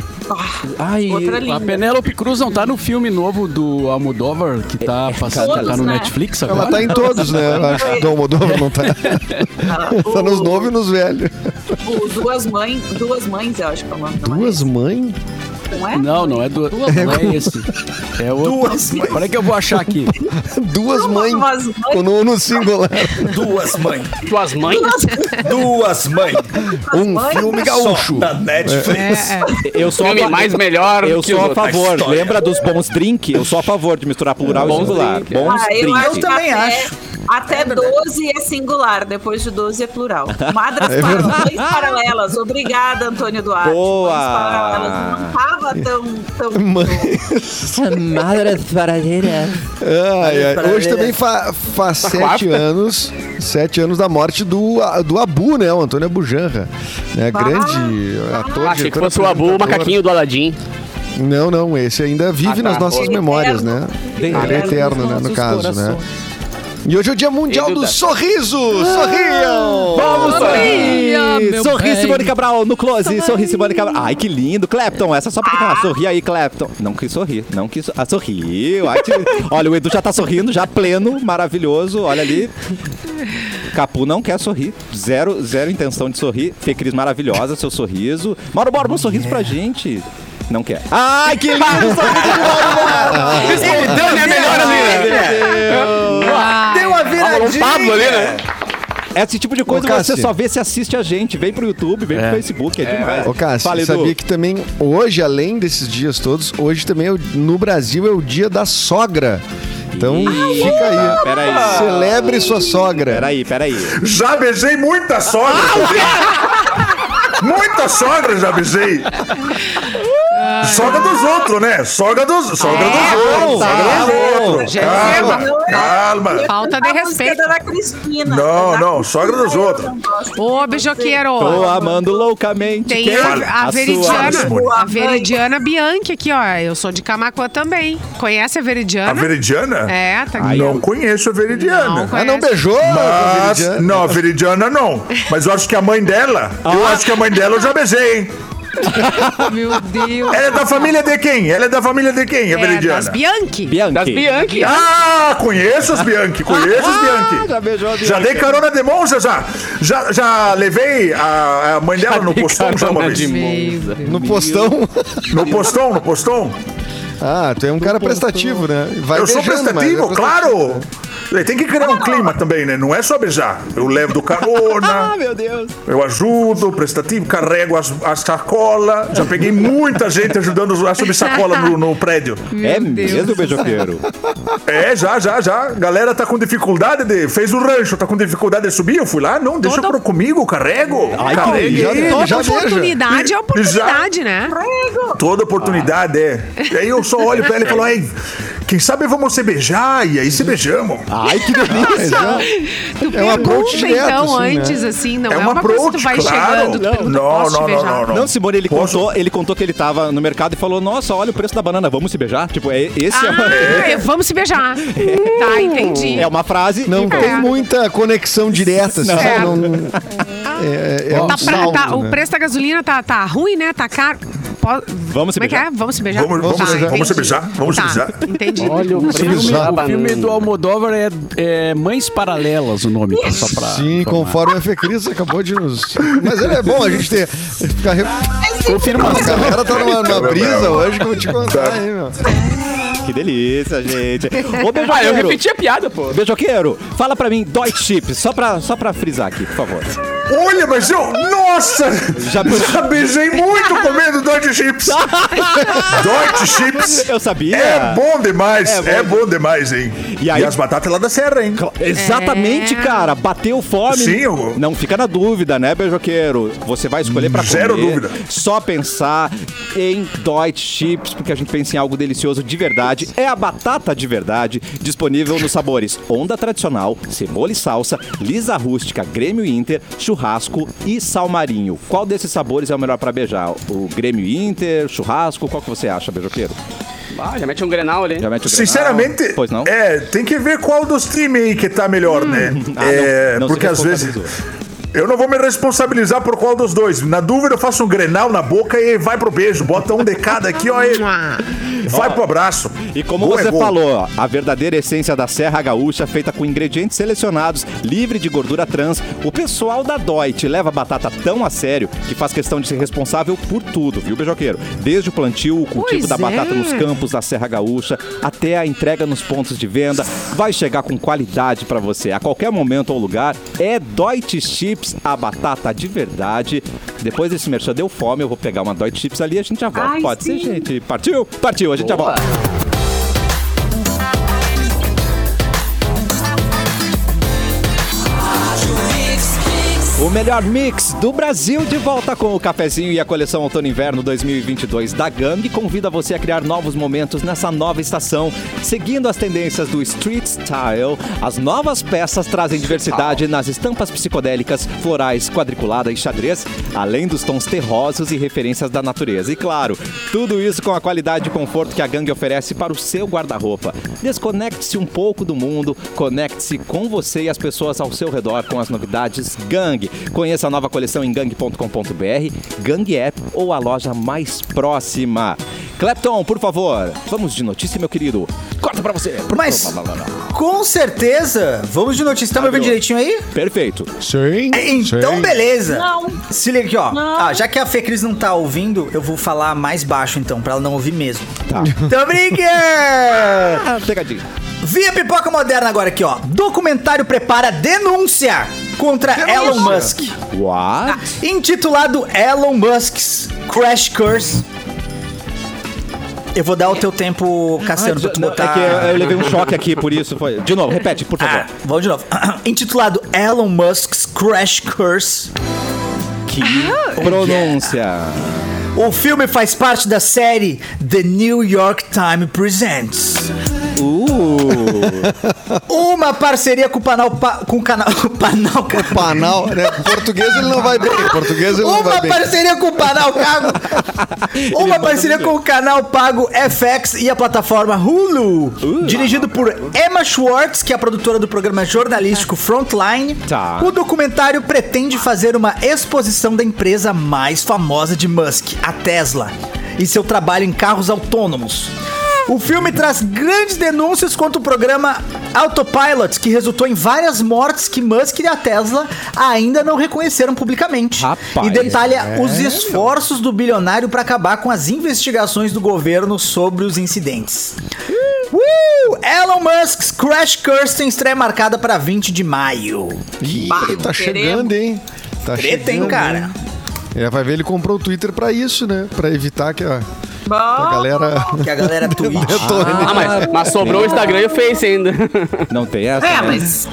Ai, Outra A. Penélope Cruz não tá no filme novo do Almodóvar, que tá passando, Todos, tá no né? Netflix Ela agora? tá em todos, né? Acho que o Almodóvar não tá. tá nos novos e nos velhos. O Duas Mães, Duas Mães, eu acho que é o nome. não é Duas mães? Não é? Não, não é do. Não é esse. É outro. Duas mães. Peraí que eu vou achar aqui. Duas mães. Duas mães. No, no singular. Duas mães. Tuas mães? Duas mães. Um filme gaúcho. Da Netflix. É, é. eu sou a Filme fa- mais melhor Eu que sou a favor. Lembra dos bons drink? Eu sou a favor de misturar plural e singular. Bons Ah, eu drink. Eu também acho. Até 12 é singular, depois de 12 é plural. Madras para mães paralelas. Obrigada, Antônio Duarte. Boa. Paralelas. Não tava tão. tão Madres paradeiras. Ai, ai. Hoje também fa- faz Tá sete anos. Sete anos da morte do, do Abu, né? O Antônio Abujanra. Né? Grande ator. Ah, achei que fosse o Abu, o macaquinho do Aladim. Não, não. Esse ainda vive Ah, tá. nas nossas Ele é memórias, eterno. né? Dentro Ele é eterno, né? No caso, né? E hoje é o Dia Mundial do dá- Sorriso! Sorriam! Vamos sorrir! meu Sorri, bem. Simone Cabral, no close. Sorri, Simone Cabral. Ai, que lindo. Clepton, essa só porque tá. Sorri aí, Clepton. Não quis sorrir, não quis. Ah, sorriu. Ai, Olha, o Edu já tá sorrindo, já pleno, maravilhoso. Olha ali. Capu não quer sorrir. Zero, zero intenção de sorrir. Fê Cris maravilhosa, seu sorriso. Mauro Borba, um sorriso pra gente. Não quer. Ai, que lindo! Espontânea é melhor ali, né? Deu uma Rolou um viradinha. Pablo ali, né? Esse tipo de coisa Ô, você só vê se assiste a gente. Vem pro YouTube, vem pro Facebook, é, demais. Ô, Cássio, Fala, sabia que também hoje, além desses dias todos, hoje também é o- no Brasil é o dia da sogra. Então fica aí. Peraí. Celebre sua sogra. Peraí, peraí. Já beijei muita sogra também. Muita sogra já beijei. Sogra dos outros, né? Sogra dos, sogra dos outros. Sogra dos outros. Calma, calma. Falta de A respeito. da Cristina. Não, Da- não, sogra dos outros. Não. Ô, beijoqueiro. Tô amando loucamente. Tem a, a. A. Veridiana, a Veridiana Bianchi aqui, ó. Eu sou de Camacuã também. Conhece a Veridiana? A Veridiana? É, tá aqui. Não conheço a Veridiana. Ah, não beijou? Mas, Veridiana? não, a Veridiana não. Mas eu acho que a mãe dela, eu acho que a mãe dela eu já beijei, hein? Meu Deus. Ela é da família de quem? Ela é da família de quem, a É, das? Bianchi. Bianchi. Das Bianchi. Ah, conheço as Bianchi, conheço as Bianchi. Já beijou a Bianchi. Já dei carona de monja, já. Já, já levei a, a mãe dela no postão já uma vez. monza. No postão? No postão, no postão. Ah, tu é um cara prestativo, né? Vai Eu sou beijando, mas prestativo, é claro. Tem que criar um clima também, né? Não é só beijar. Eu levo do carona, Ah, meu Deus. eu ajudo, prestativo, carrego as, as sacolas. Já peguei muita gente ajudando a subir sacola no, no prédio. é mesmo, beijoqueiro? É, já, já, já. Galera tá com dificuldade de. Fez o rancho, tá com dificuldade de subir. Eu fui lá, não, deixa Todo- eu comigo, carrego. Ai, delícia. Toda Já beija. oportunidade é oportunidade, né? Toda oportunidade é. E aí eu só olho pra ela e falo, ei, quem sabe vamos se beijar? E aí se beijamos. Ai, que delícia. Tu É um approach pergunta, direto, então, assim, né? antes, assim, não É é, um uma coisa que tu approach, vai claro. chegando, tu pergunta, Não, posso não, te não, beijar? não, Não, Simone, ele Posso? contou, ele contou que ele tava no mercado e falou: Nossa, olha o preço da banana, vamos se beijar? Tipo, é, esse Ah, vamos se beijar. Tá, entendi. é, é uma frase. Não tem muita conexão direta, assim, Não. Não- é, é um Tá pra- salto, tá- O né? preço da gasolina tá, tá ruim, né? Tá caro. Po- Vamos se Como é que beijar? é? Vamos se beijar? Vamos- vamos Tá, se beijar. Vamos se entendi. beijar. Vamos se Tá, beijar. Entendi. Olha, o filme, o filme do Almodóvar é, é Mães Paralelas, o nome, tá? só pra... Sim, informar. conforme a Fê Cris acabou de nos. Mas ele é bom a gente ter. Ficar re... Confirmação. A galera tá numa, numa brisa hoje que eu vou te contar, hein, meu. Que delícia, gente. Ô, Ah, eu repeti a piada, pô. Beijoqueiro, fala pra mim, Deutsche Chips, só pra, só pra frisar aqui, por favor. Olha, mas eu. Nossa! Já- Já, beijei muito comendo Dodge Chips. Dodge Chips. Eu sabia. É bom demais, É é bom. bom, demais, hein? E E, aí- as batatas lá da Serra, hein? Exatamente, É. cara. Bateu fome. Sim, eu- Não fica na dúvida, né, beijoqueiro? Você vai escolher pra Zero comer. dúvida. Só pensar em Deutsche Chips, porque a gente pensa em algo delicioso de verdade. É a batata de verdade, disponível nos sabores onda tradicional, cebola e salsa, lisa rústica, Grêmio Inter, churrasco e salmarinho. Qual desses sabores é o melhor pra beijar? O Grêmio Inter, churrasco? Qual que você acha, beijoqueiro? Ah, já mete um grenal ali. Já mete Grenal? Sinceramente, Pois não? é, tem que ver qual dos times aí que tá melhor, né? Ah, é, não- não porque às vezes. Eu não vou me responsabilizar por qual dos dois. Na dúvida, eu faço um grenal na boca e vai pro beijo. Bota um de cada aqui, ó. E vai pro abraço. E como Gol é você gol. falou, ó, a verdadeira essência da Serra Gaúcha, feita com ingredientes selecionados, livre de gordura trans, o pessoal da Deutsche leva a batata tão a sério que faz questão de ser responsável por tudo, viu, beijoqueiro? Desde o plantio, o cultivo Pois da batata é. nos campos da Serra Gaúcha, até a entrega nos pontos de venda, vai chegar com qualidade pra você. A qualquer momento ou lugar, é Deutsche Chips, a batata de verdade. Depois desse merchan deu fome, eu vou pegar uma Deutsche Chips ali e a gente já volta. Ai, Pode ser, sim. gente? Partiu? Partiu, a gente já Boa. volta. Melhor mix do Brasil de volta com o cafezinho e a coleção Outono Inverno 2022 da Gang convida você a criar novos momentos nessa nova estação, seguindo as tendências do street style. As novas peças trazem diversidade nas estampas psicodélicas, florais, quadriculada e xadrez, além dos tons terrosos e referências da natureza. E claro, tudo isso com a qualidade e conforto que a Gang oferece para o seu guarda-roupa. Desconecte-se um pouco do mundo, conecte-se com você e as pessoas ao seu redor com as novidades Gang. Conheça a nova coleção em gang.com.br, Gang App ou a loja mais próxima. Clapton, por favor, vamos de notícia, meu querido. Corta pra você. Mas Com certeza. Vamos de notícia. Tá me ouvindo direitinho aí? Perfeito. Sim. Então, sim. beleza. Não. Se liga aqui, ó. Não. Ah, já que a Fê Cris não tá ouvindo, eu vou falar mais baixo, então, pra ela não ouvir mesmo. Tá. Tô brincando! Ah, pegadinha. Via Pipoca Moderna agora aqui, ó. Documentário prepara denúncia contra Elon Musk. What? Intitulado Elon Musk's Crash Curse. Eu vou dar o teu tempo, Cassiano, pra tu Não, botar... É que eu, eu levei um choque aqui, por isso foi. De novo, repete, por favor. Ah, vamos de novo. Intitulado Elon Musk's Crash Curse. Que pronúncia. O filme faz parte da série The New York Times Presents. Uh. Uma parceria com o canal... Pa, com o canal... O canal... Panal, né? Português ele não vai bem. Português ele não vai Uma bem. parceria com o canal Pago. Uma parceria com o canal Pago FX e a plataforma Hulu. Dirigido por Emma Schwartz, que é a produtora do programa jornalístico Frontline. Tá. O documentário pretende fazer uma exposição da empresa mais famosa de Musk, a Tesla, e seu trabalho em carros autônomos. O filme traz grandes denúncias contra o programa Autopilot, que resultou em várias mortes que Musk e a Tesla ainda não reconheceram publicamente. Rapaz, e detalha os esforços do bilionário para acabar com as investigações do governo sobre os incidentes. Uh! Elon Musk's Crash Curse tem estreia marcada para 20 de maio. Ih, Bah, tá chegando, hein? Tá Treta, hein, chegando, cara? hein? É, vai ver, ele comprou o Twitter pra isso, né? Pra evitar que a, Bom, a galera Que a galera tweet. detone. Ah, mas, mas sobrou o Instagram e o Face ainda. Não tem essa? É, né? mas.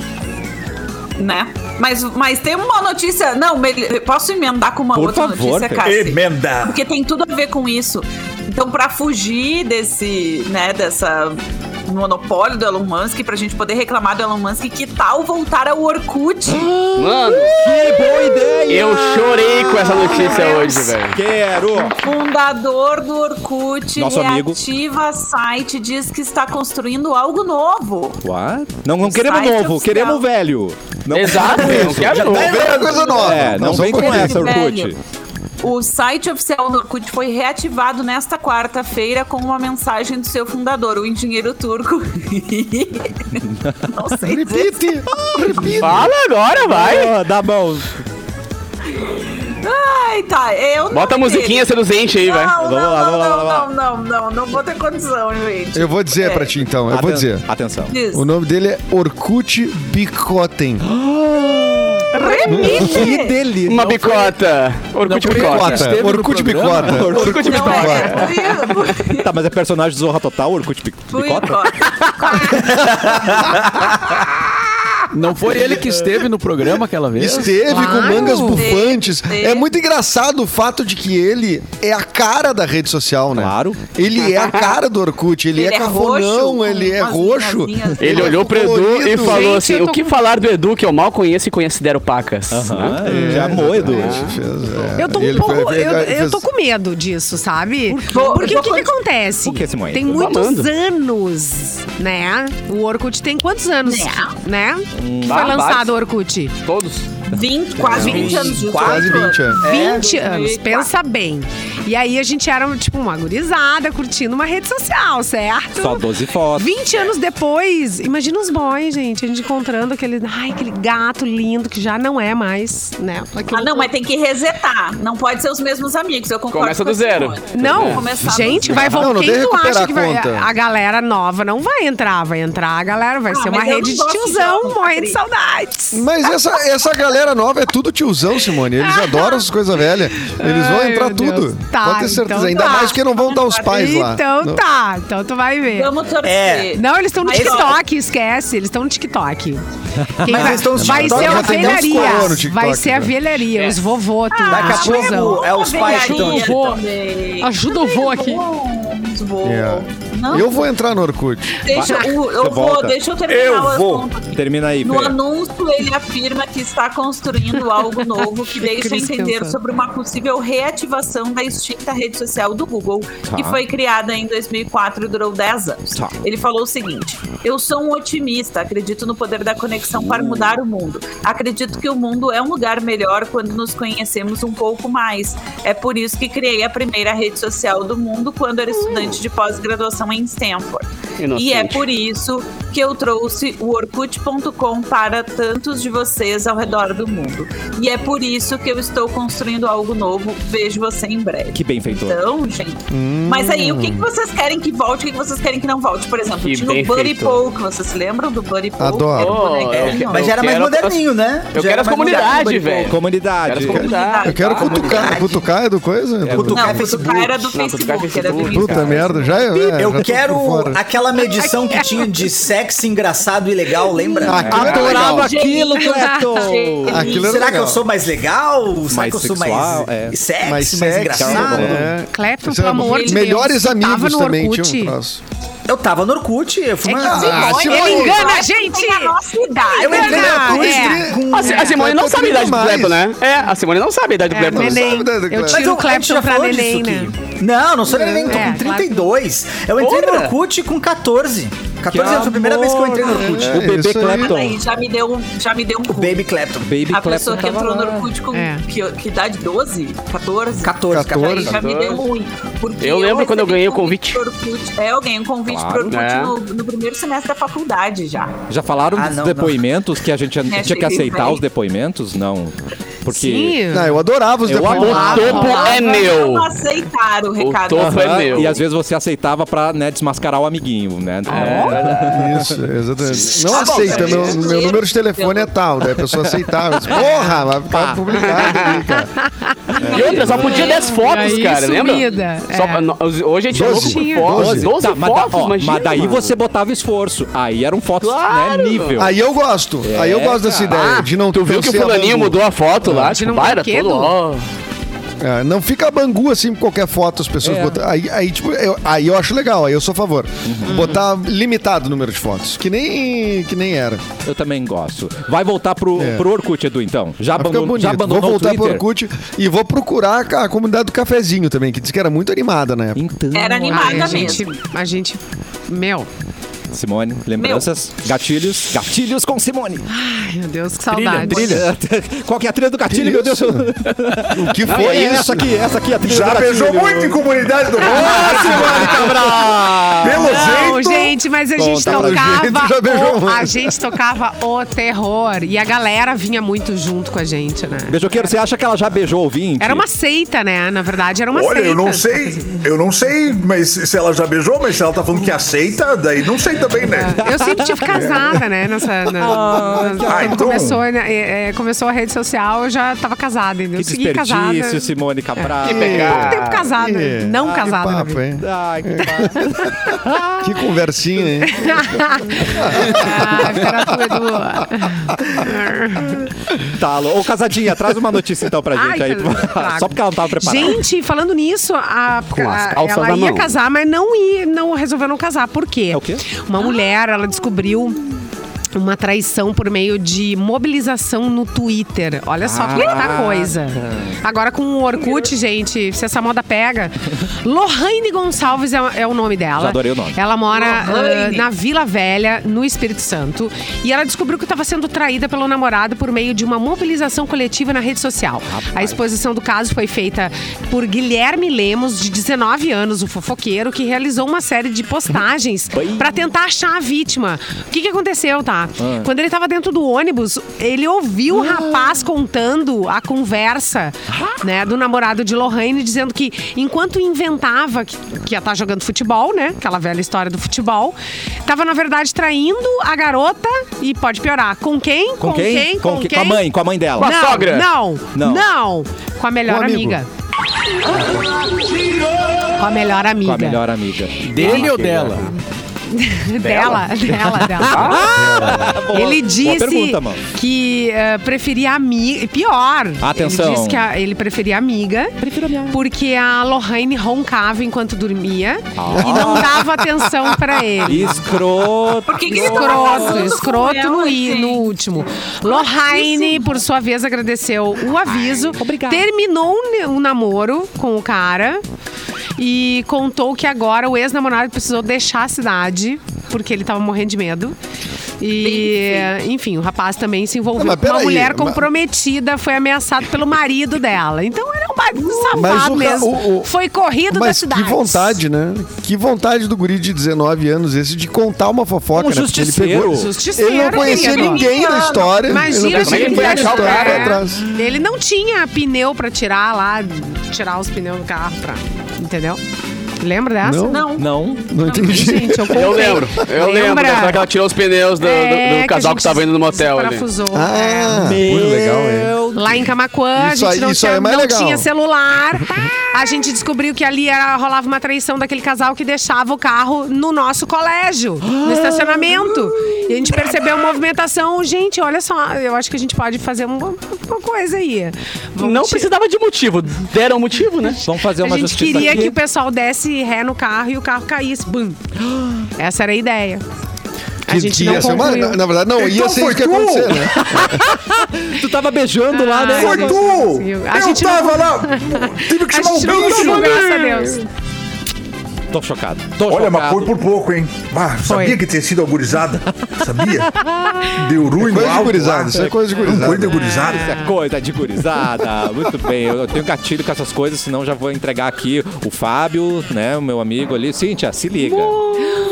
Né? Mas, mas tem uma notícia. Não, posso emendar com uma Por outra favor, notícia. Cassi? Emenda. Porque tem tudo a ver com isso. Então, pra fugir desse, né, dessa monopólio do Elon Musk, pra gente poder reclamar do Elon Musk, que tal voltar ao Orkut? Mano, Que boa ideia! eu chorei com essa notícia hoje, velho. Quero! Fundador do Orkut Nosso amigo. reativa site, diz que está construindo algo novo. What? Não, não O queremos novo, oficial. queremos velho. Não Exato, eu não quero Não vem uma coisa nova. É, não só vem com essa, Orkut. Velho. O site oficial do Orkut foi reativado nesta quarta-feira com uma mensagem do seu fundador, o engenheiro turco. Não sei. Repite, repite. Fala agora, vai. Ah, dá bom. Ai, tá. Eu não Bota a musiquinha seduzente aí, vai. Não, Vamos não, lá, não, vamos lá, não, vamos lá. não, não, não, não vou ter condição, gente. Eu vou dizer pra ti então, eu vou Aten- dizer. Atenção. Diz. O nome dele é Orkut Bicoten. Repite! Que delícia. Uma bicota. Orkut bicota. Orkut? Bicota. Orkut bicota. é, Tá, mas é personagem do Zorra Total, Orkut isso. Não foi ele que esteve no programa aquela vez? Esteve com Claro. mangas bufantes. É muito engraçado o fato de que ele é a cara da rede social, né? Claro. Ele é a cara do Orkut. Ele, Ele é é cafonão, roxo, ele com é roxo. Ele é olhou pro Edu e falou Gente, assim: o que com- falar do Edu que eu mal conheço e considero pacas? Aham, ele já amou, Edu. Fez, é. Eu tô um ele pouco. foi- eu, ele eu fez- tô com medo disso, sabe? Vou- Porque vou o que, que acontece? Por que, Simone? Tem Tô muitos amando. anos, né? O Orkut tem quantos anos, né? Que foi Ah, lançado o Orkut? Todos. 20, quase 20 anos. 18 Quase 20 anos. 20 É, anos, 2004. pensa bem. E aí a gente era, tipo, uma gurizada curtindo uma rede social, certo? Só 12 fotos. 20 anos depois, imagina os boys, gente, a gente encontrando aquele, ai, aquele gato lindo que já não é mais, né? Aquilo- Ah, não, mas tem que resetar. Não pode ser os mesmos amigos. Eu concordo Começa com do zero. Não, do gente, vai voltar. não Quem tu acha que vai. a conta. A galera nova não vai entrar, vai entrar a galera, vai Ah, ser uma rede de tiozão, morrendo de saudades. Mas essa, essa galera nova é tudo tiozão, Simone. Eles adoram essas coisas velhas. Eles vão Ai, entrar tudo. Tá, Pode ter certeza. então Ainda tá. mais que não vão dar os pais lá. Então Não. tá, então tu vai ver. Vamos torcer. É. Não, eles estão no TikTok, esquece. Eles estão no TikTok. Quem Mas vai, eles estão no vai TikTok, ser a uns velharia. Vai ser a né? velharia, os vovô, tudo. Daqui a pouco é os pais que estão. Ajuda o vô aqui. Vô. É. Não, Eu vou entrar no Orkut. deixa, o- eu vou, deixa eu terminar Eu o vou. assunto aqui. Termina aí, No anúncio, ele afirma que está construindo algo novo que deixa Cris entender pensando. sobre uma possível reativação da extinta rede social do Google, que Tá. foi criada em 2004 e durou 10 anos. Tá. Ele falou o seguinte: Eu sou um otimista, acredito no poder da conexão para mudar o mundo. Acredito que o mundo é um lugar melhor quando nos conhecemos um pouco mais. É por isso que criei a primeira rede social do mundo quando era estudante de pós-graduação em em Stanford. Inocente. E é por isso que eu trouxe o Orkut.com para tantos de vocês ao redor do mundo. E é por isso que eu estou construindo algo novo. Vejo você em breve. Que bem feito. Então, gente. Mas aí, o que, que vocês querem que volte? O que, que vocês querem que não volte? Por exemplo, Que tinha o Buddy. Poke. Vocês se lembram do Buddy Poke? Adoro. Era um Oh, eu Mas já era mais moderninho, né? Eu Já quero as comunidades, velho. Comunidade. Eu quero cutucar, cutucar é do coisa? É, Cutucar Não, é o Facebook. Tucar era do Não, é Facebook, era do Facebook. Puta merda, já é. Eu quero aquela medição que tinha de sexo engraçado e legal, lembra? Aquilo era Adorava legal. aquilo, Gente, Clepton. Aquilo era Será que eu sou mais legal? Será Mais que eu sou sexual, mais é. sexy, Mais mais, sexy, engraçado? é. Clepton, Isso pelo amor de Melhores Deus. amigos Tava no também Orkut. tinha um troço. Eu tava no Orkut, eu fui É uma... Ah, Simone, ele engana a gente! Tem a nossa idade. Eu entrei no Ah, Orkut é. A, Si- a Simone não Clepton sabe a idade do mais. Clepton, né? É, a Simone não sabe a idade do É, Clepton. Eu Clepton. Mas tiro o gente Clepton pra neném, né? Não, não sou neném, tô É, com claro. 32. Eu entrei no Porra. Orkut com 14. 14 anos, foi a primeira vez que eu entrei no Orkut. É, O bebê isso aí. Já me deu, um- já me deu um O Baby Clapton. Baby A Clepton pessoa que entrou no lá. Orkut com É. que, que idade? 12? 14? 14, 14. Aí já me deu ruim. Porque Eu lembro quando eu ganhei o convite. Orkut. É, eu ganhei um convite Claro. pro Orkut É. no, no primeiro semestre da faculdade já. Já falaram Ah, dos não, depoimentos que a gente tinha que aceitar os depoimentos? Não. Porque. Sim. Não, eu adorava os Eu O depoimentos. amava. topo é meu. Não aceitaram o recado. topo é meu. E às vezes você aceitava pra né, desmascarar o amiguinho, né? Isso, exatamente. Não Tá bom, aceita, meu, meu número de telefone é tal. Daí a pessoa aceitava. Disse, Porra, vai ficar publicado ali, cara. E outra, só podia 10 fotos, aí, cara, lembra? Só- é. no- Hoje a gente é louco Doze. por fotos. Doze. 12 Tá, fotos, ó, imagina. mas daí mano. você botava esforço. Aí eram fotos Claro. né, nível. Aí eu gosto. Aí eu gosto dessa ideia de não Tu viu que o fulaninho mudou a foto lá? Tipo, vai, era todo, ó. É, não fica a bangu assim com qualquer foto as pessoas É. botam. Aí, aí, tipo, eu, aí eu acho legal, aí eu sou a favor. Uhum. Botar limitado o número de fotos. Que nem, que nem era. Eu também gosto. Vai voltar pro, É. pro Orkut, Edu, então. Já, abandonou, já Vou abandonou voltar o pro? Orkut e vou procurar a, a comunidade do cafezinho também, que disse que era muito animada na época. Então, Era animada Ai, a gente, mesmo. a gente, meu, Simone, lembranças, gatilhos, gatilhos com Simone. ai meu Deus, que Trilha, saudade. Trilha. Qual que é a trilha do gatilho, meu Deus? O que Foi essa isso? aqui, essa aqui é a trilha Já do gatilho. beijou muito em comunidade do Ah, Simone Cabral! Pelo Não, jeito. gente, mas a gente Conta tocava. o, a gente tocava o terror. E a galera vinha muito junto com a gente, né? Beijoqueiro, você acha que ela já beijou ouvinte? Era uma seita, né? Na verdade, era uma Olha, seita. eu não sei, eu não sei, mas se ela já beijou, mas se ela tá falando que aceita, daí não sei também, né? Eu sempre tive casada, né? Nessa, na, na- Ah, quando então. começou, né, é, é, começou a rede social, eu já tava casada? Que Eu segui casada. desperdício, Simone Cabral. Que pecado. Pouco tempo casada. Ih, não que casada. na papo, hein? Ai, que pá. Que conversinha, hein? ah, pera tu, Edu. Tá, Ô, Casadinha, traz uma notícia então pra gente Ai, aí. trago. Só porque ela não tava preparada. Gente, falando nisso, a, a- ela ia mão. casar, mas não ia, não resolveu não casar. Por quê? É o quê? Uma mulher, ela descobriu uma traição por meio de mobilização no Twitter. Olha só que tá coisa. Agora com o Orkut, gente, se essa moda pega. Lohane Gonçalves é, é o nome dela. Já adorei o nome. Ela mora ah, na Vila Velha, no Espírito Santo. E ela descobriu que estava sendo traída pelo namorado por meio de uma mobilização coletiva na rede social. A exposição do caso foi feita por Guilherme Lemos, de 19 anos, o fofoqueiro, que realizou uma série de postagens para tentar achar a vítima. O que, que aconteceu, tá? Quando ele estava dentro do ônibus, ele ouviu o rapaz contando a conversa né, do namorado de Lohane, dizendo que enquanto inventava que, que ia estar jogando futebol, né? Aquela velha história do futebol, estava, na verdade, traindo a garota e pode piorar. Com quem? Com quem? Com, que- quem? Com a mãe, com a mãe dela. Com a não, sogra? Não, Não. não, Com a melhor Com amiga. Com a melhor amiga. Com a melhor amiga. Dele ou dela? Dela, dela, dela. Boa- ele disse pergunta, mano. que eh, preferia amiga. Pior. Atenção. Ele disse que a- ele preferia amiga. Porque a Lohane roncava enquanto dormia e não dava atenção pra ele. Escroto. Por que, que tava Escroto, escroto ela, no, i- no último. Lohane, por sua vez, agradeceu o aviso. Terminou o ne- o namoro com o cara. E contou que agora o ex-namorado precisou deixar a cidade, porque ele tava morrendo de medo. E, enfim, o rapaz também se envolveu Não, com uma peraí, mulher mas- comprometida, foi ameaçado pelo marido dela. Então é um bagulho Mas safado o mesmo. o- o- Foi corrido da cidade. que vontade, né? Que vontade do guri de 19 anos esse de contar uma fofoca, Um né? Porque ele pegou. Justiceiro, Ele não conhecia ninguém da história. Imagina ele não ele história pra trás. Ele não tinha pneu pra tirar lá, tirar os pneus do carro pra. Entendeu? Lembra dessa? Não. Não. Não. Não entendi. Gente, eu Eu lembro, eu lembro. Será que ela tirou os pneus do, do- do É, que tava indo no motel ali? desparafusou. Ah, É. muito legal, hein? Lá em Camacuã, a Isso gente aí- não, isso tinha, é mais não legal. tinha celular. A gente descobriu que ali era, rolava uma traição daquele casal que deixava o carro no nosso colégio, no estacionamento. E a gente percebeu a movimentação. Gente, olha só, eu acho que a gente pode fazer uma, uma coisa aí. Vamos Não precisava de motivo. Deram motivo, né? Vamos fazer A uma gente justiça queria aqui. que o pessoal desse ré no carro e o carro caísse. Bum. Essa era a ideia. A Que- gente não ia ser uma- concluiu. na, na verdade, não, ia Então ser foi isso que ia tu? acontecer, né? Tava beijando lá, né? Ai, Foi tu! A Eu gente não tava lá, tive que chamar o bicho. graças a Deus. Tô chocado. Tô Olha, mas chocado. foi por pouco, hein? Ah, sabia Foi. que tinha sido agorizada? Sabia? Deu ruim no Coisa de alto gurizada, isso é coisa de gurizada. Coisa de gurizada. Isso é coisa de gurizada. Muito bem. Eu tenho gatilho com essas coisas, senão já vou entregar aqui o Fábio, né? O meu amigo ali. Cíntia, se liga.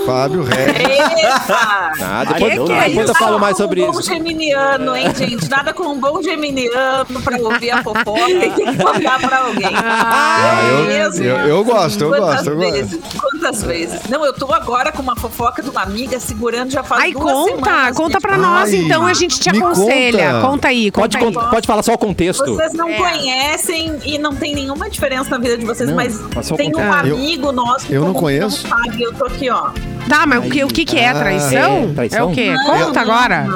Fábio Regis. Eita! Ah, depois, que que é depois eu falo mais sobre um bom isso. geminiano, hein, gente? Nada com um bom geminiano pra ouvir a fofoca e tem que mandar pra alguém. Ah, É eu- mesmo? eu- eu gosto, eu Quantas gosto, eu gosto. vezes? Quantas vezes? Não, eu tô agora com uma fofoca de uma amiga segurando já faz Ai, duas conta, semanas. conta pra Ai, nós então, a gente te aconselha. conta. Conta, aí, Pode, conta aí. con- pode falar só o contexto. Vocês não É. conhecem e não tem nenhuma diferença na vida de vocês, Não, mas tem um contar. Eu- amigo nosso que eu não conheço. Sabe, eu tô aqui, ó. Tá, mas o que, o que, que é? Ah, Traição? é, traição? É o quê? Conta não, agora.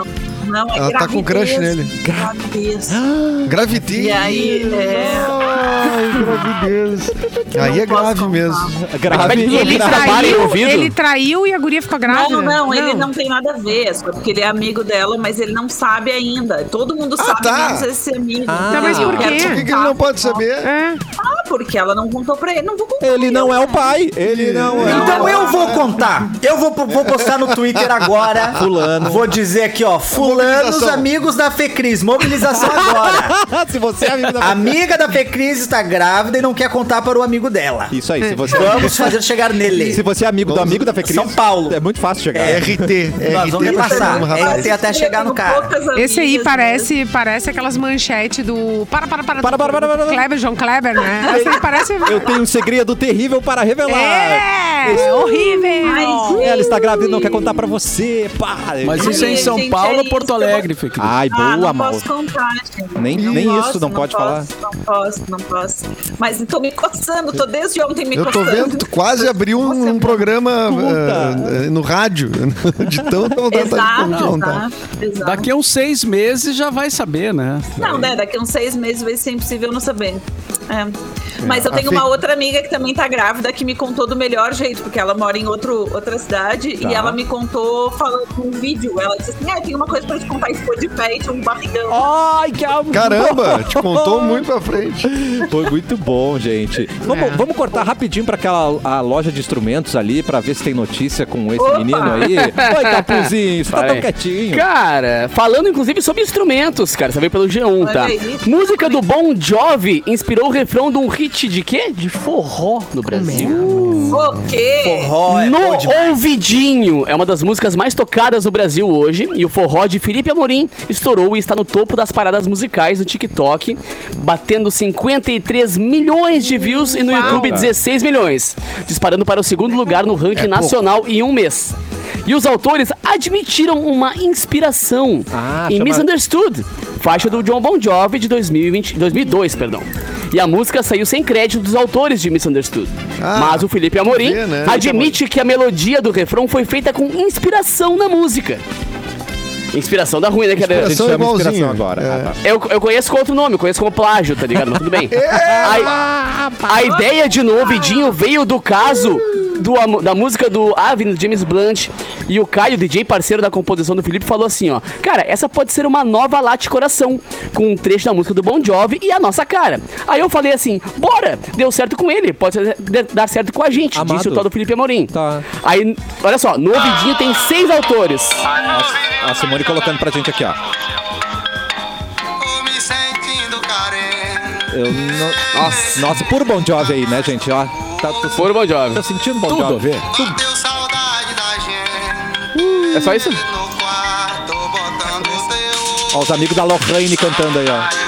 Não, é Ela tá com crush gravidez, nele. Gravidez. Gravidez. E aí, é. Ai, gravidez. Aí é posso grave contar. mesmo. Grave. Ele traiu, ele traiu e a guria ficou grávida? Não, não, ele não tem nada a ver, é só porque ele é amigo dela, mas ele não sabe ainda. Todo mundo sabe, tá. menos esse amigo. Ah. Tá, mas por quê? Por que, que ele não pode saber? É. Ah, porque ela não contou pra ele. Não vou contar. Ele não é o pai. Ele não é. Então eu vou contar. Eu vou, vou postar no Twitter agora. Fulano. Vou dizer aqui, ó. Fulanos amigos da Fecris. Mobilização agora. Se você é amigo da Amiga da Fecris está grávida e não quer contar para o amigo dela. Isso aí, se você, Vamos fazer chegar nele. se você é amigo do amigo da Fecris, São Paulo. é muito fácil chegar. RT. Nós vamos repassar. RT até chegar no cara. Esse aí parece, parece aquelas manchetes do. Para, para, para. Para, para, para, para, para. Kleber, João Kleber, né? Parece. Eu tenho um segredo terrível para revelar. É! Horrível! Ai, Ela está grávida e não quer contar pra você. Pá. Mas isso é em São gente, Paulo é ou isso Porto eu Alegre, Fê? querido? Ai, Ah, boa, não mal. posso contar, gente. Nem- Não nem posso, isso não pode falar. posso, Não posso, não posso. Mas tô me coçando, tô desde ontem me Eu tô coçando. vendo, tu quase abriu um, um programa eh, no rádio. De tão, tão, tanta Exato, contar. exato, exato. Daqui a uns seis meses já vai saber, né? Não, né? Daqui a uns seis meses vai ser impossível não saber. É. Mas eu tenho uma outra amiga que também tá grávida que me contou do melhor jeito, porque ela mora em outro, outra cidade Tá. e ela me contou falando num vídeo. Ela disse assim: Ah, tem uma coisa pra te contar, isso foi de pé e tinha um barrigão. Ai, que amor. Caramba, te contou muito pra frente. Foi muito bom, gente. Vamos, É. vamos cortar rapidinho pra aquela a loja de instrumentos ali pra ver se tem notícia com esse Opa! menino aí. Oi, Capuzinho, você tá tão quietinho. Cara, falando inclusive sobre instrumentos, cara, você veio pelo G1, Olha tá? aí. Música do Bon Jovi inspirou o refrão de um hit de quê? De forró no Brasil. O quê? Forró é no. Ouvidinho é uma das músicas mais tocadas no Brasil hoje e o forró de Felipe Amorim estourou e está no topo das paradas musicais do TikTok, batendo 53 milhões de views e no Uau. YouTube 16 milhões, disparando para o segundo lugar no ranking É pouco. nacional em um mês. E os autores admitiram uma inspiração Ah, em chama- Misunderstood, faixa do John Bon Jovi de 2020, 2002, perdão. E a música saiu sem crédito dos autores de Misunderstood. Ah, Mas o Felipe Amorim vê, né? admite que a melodia do refrão foi feita com inspiração na música. Inspiração da ruim, né? Que A era- gente Inspiração chama igualzinho. inspiração agora. É. Ah, tá. eu, eu conheço com outro nome, eu conheço como plágio, tá ligado? Mas tudo bem. a, a ideia de no ouvidinho veio do caso do, da música do Avin, James Blunt, e o Caio, DJ parceiro da composição do Felipe, falou assim, ó. Cara, essa pode ser uma nova Late Coração, com um trecho da música do Bon Jovi e a nossa cara. Aí eu falei assim, bora, deu certo com ele, pode dar certo com a gente, Amado. disse o tal do Felipe Amorim. Tá. Aí, olha só, no ouvidinho tem seis autores. A Simone colocando pra gente aqui, ó. Eu não... Nossa, nossa, puro Bon Jovi aí, né, gente? Ó, tá, tô, Fora o Bon Jovi. tô sentindo Bon Tudo a Jovi. ver. Bateu saudade da gente. É só isso? Ó, os amigos da Lorraine cantando aí, ó.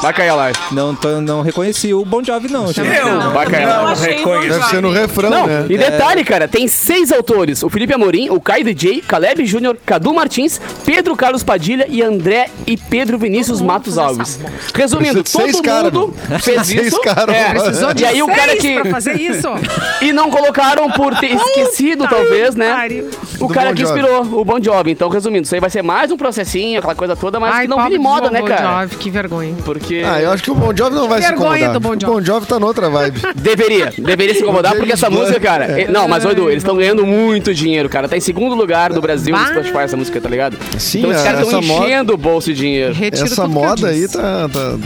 Vai cair a live. Não, tô- não reconheci o Bon Jovi, não, gente. Não, Vai cair. eu Não, achei reconheço. Deve ser no refrão, Não, né? e detalhe, cara, tem seis autores: o Felipe Amorim, o Caio DJ, Caleb Júnior, Cadu Martins, Pedro Carlos Padilha e André e Pedro Vinícius Matos Alves. Resumindo, todo cara, mundo meu. fez Seis isso. cara, é. Precisou de e aí o cara que pra fazer isso. e não colocaram por ter esquecido, talvez, né? O cara Bon que inspirou o Bon Jovi. Então, resumindo, isso aí vai ser mais um processinho, aquela coisa toda, mas que não do moda, Bon né, cara? Jovi, que vergonha. Porque Ah, eu acho que o Bon Jovi não vai se Vergonha incomodar. do Bon O Jovi. Bon Jovi tá noutra vibe. Deveria, deveria se incomodar, porque essa música, cara. é. eh, Não, mas Edu, eles estão ganhando muito dinheiro, cara. Tá em segundo lugar do Brasil no Bah. Spotify essa música, tá ligado? Sim, então os a- caras estão essa moda- enchendo o bolso de dinheiro. Retiro Essa tudo que eu moda aí disse. tá, tá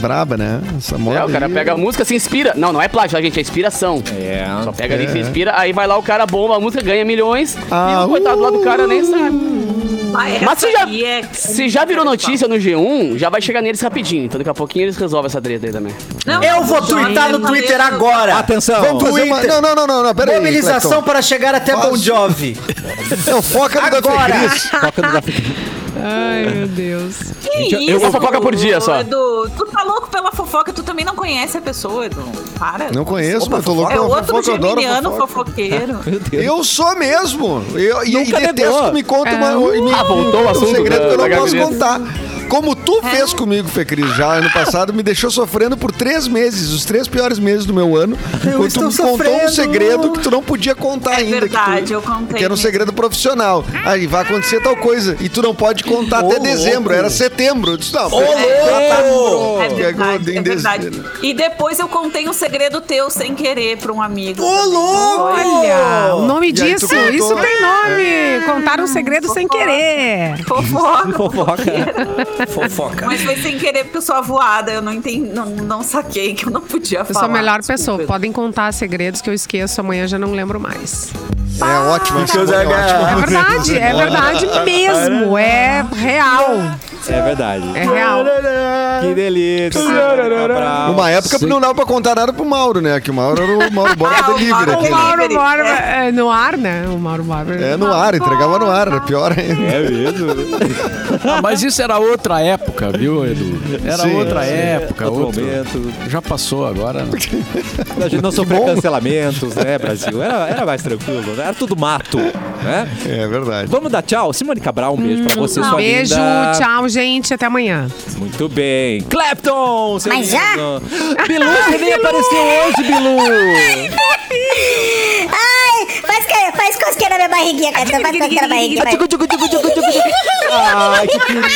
braba, né? Essa moda É, o cara aí- pega a música, se inspira. Não, não é plágio, tá, gente? É inspiração. É. Só pega ali, É. se inspira, aí vai lá o cara bomba a música, ganha milhões. Ah, e o coitado lá do cara nem sabe. Mas Mas se já, aí é- se já virou notícia no G1, já vai chegar neles rapidinho. Então daqui a pouquinho eles resolvem essa treta aí também. Não, Eu vou twittar no Twitter agora. Atenção. Vamos fazer uma... Não, não, não, não, não, pera aí, Mobilização Clepton. para chegar até Faz- Bon Jovi. Não, foca no Agora. Foca no Ai, meu Deus. Que eu isso, vou fofoca por dia só. Edu, tu tá louco pela fofoca, tu também não conhece a pessoa, Edu. Para. Não conheço, Opa, mas tô louco É pela outro fofoca, eu adoro geminiano fofoca. fofoqueiro. Eu sou mesmo. Eu, e, e detesto negou. que me conta É. uma, e me, Ah, voltou o um assunto segredo da- que eu não posso contar. Como tu fez comigo, Fê Cris, já ano passado, me deixou sofrendo por três meses, os três piores meses do meu ano. quando tu me contou um sofrendo. segredo que tu não podia contar É ainda. que tu- verdade, eu contei Que era um mesmo. segredo profissional. Aí vai acontecer tal coisa. E tu não pode contar Ô, até louco. dezembro. Era setembro. Eu disse, não, Ô, louco! É verdade, em é verdade. dezembro. E depois eu contei um segredo teu sem querer pra um amigo. Ô, também. louco! Olha, o nome E tu disso, contou. isso tem nome. Contar um segredo sem Fofoca. querer. Fofoca. Fofoca. Fofoca. Mas foi sem querer porque eu sou avoada, eu não entendi, não, não saquei que eu não podia Eu falar. sou a melhor Desculpa, pessoa. Podem contar segredos que eu esqueço, amanhã já não lembro mais. É ótimo. é. É ótimo. verdade, é verdade mesmo. É real. É verdade. É real. Que delícia. Cabral. Uma época não dava pra contar nada pro Mauro, né? Que o Mauro era o Mauro Borba Ah, o Delivery. Mauro O. Mauro. Borba é no ar, né? O Mauro Borba. É no ar, entregava no ar, era pior ainda. É mesmo? Ah, mas isso era outra época, viu, Edu? Era Sim, outra sim. época, Outro outro. momento. Já passou agora. né? A gente não sofreu cancelamentos, né, Brasil? Era, era mais tranquilo, né? Era tudo mato, né? É verdade. Vamos dar tchau? Simone Cabral, um beijo pra você, sua Beijo, linda. tchau, gente. Até amanhã. Muito bem. Clapton! seu Mas já? lindo. Bilu, você nem apareceu hoje, Bilu! Ai, faz, ca- faz cosquinha na minha barriguinha, cara. Faz cosquinha na barriguinha. vai. Tchucu, tchucu, tchucu, tchucu, tchucu. Ai, que querido.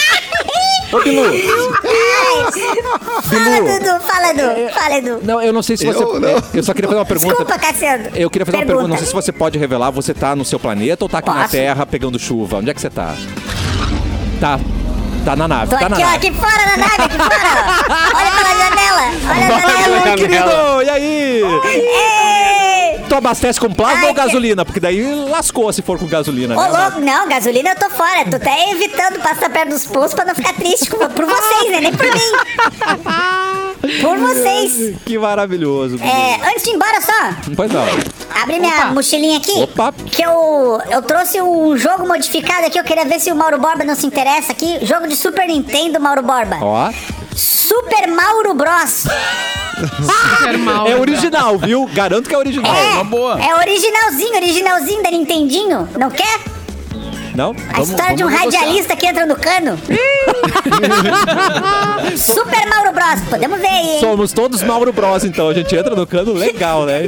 Ô, Bilu, Fala, Dudu, fala, Edu. Fala, Edu. não, eu não sei se você... Eu não. Eu só queria fazer uma pergunta. Desculpa, Cassiano. Eu queria fazer uma pergunta, não sei se você pode revelar, você tá no seu planeta ou tá aqui na Posso. Terra pegando chuva? Onde é que você tá? Tá. Tá na nave, Tô tá na aqui, ó, nave. aqui fora na nave, aqui fora. Olha pela janela. Olha a janela. Oi, querido! E aí? Ei! Tu abastece com plasma Ai, ou gasolina? Porque daí lascou se for com gasolina, Ô, né? louco, não, gasolina eu tô fora. Tu tá evitando passar perto dos postos pra não ficar triste. com- Por vocês, né? Nem por mim. Por vocês. Que maravilhoso. É, antes de ir embora só, Pois não. abre minha mochilinha aqui. Opa. Que eu, eu trouxe um jogo modificado aqui. Eu queria ver se o Mauro Borba não se interessa aqui. Jogo de Super Nintendo, Mauro Borba. Ó. Super Mauro Bros. Super mal. É original, viu? Garanto que é original. É, uma boa. é originalzinho, originalzinho da Nintendinho. Não quer? Não? A história de um radialista que entra no cano. Super Mauro Bros. Podemos ver aí, hein? Somos todos Mauro Bros, então. A gente entra no cano legal, né?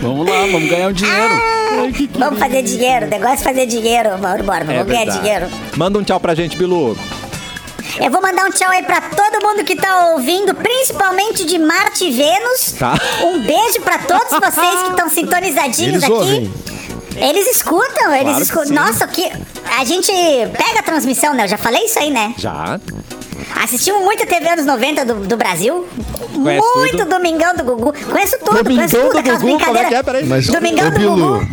Vamos lá, vamos ganhar um dinheiro. Vamos fazer dinheiro. O negócio é fazer dinheiro, Mauro Borba. É Vamos ganhar verdade. dinheiro. Manda um tchau pra gente, Bilu. Eu vou mandar um tchau aí pra todo mundo que tá ouvindo, principalmente de Marte e Vênus. Tá. Um beijo pra todos vocês que estão sintonizadinhos Eles aqui. ouvem. Eles escutam, eles Claro que escutam. Nossa, que. A gente pega a transmissão, né? Eu já falei isso aí, né? Já. Assistimos muito TV anos 90 do, do Brasil. Conhece muito tudo? Domingão do Gugu. Conheço tudo, conheço Domingão tudo. do aquelas Gugu, como é que é? brincadeiras. Peraí. Mas, Domingão ô, do Bilu, Gugu.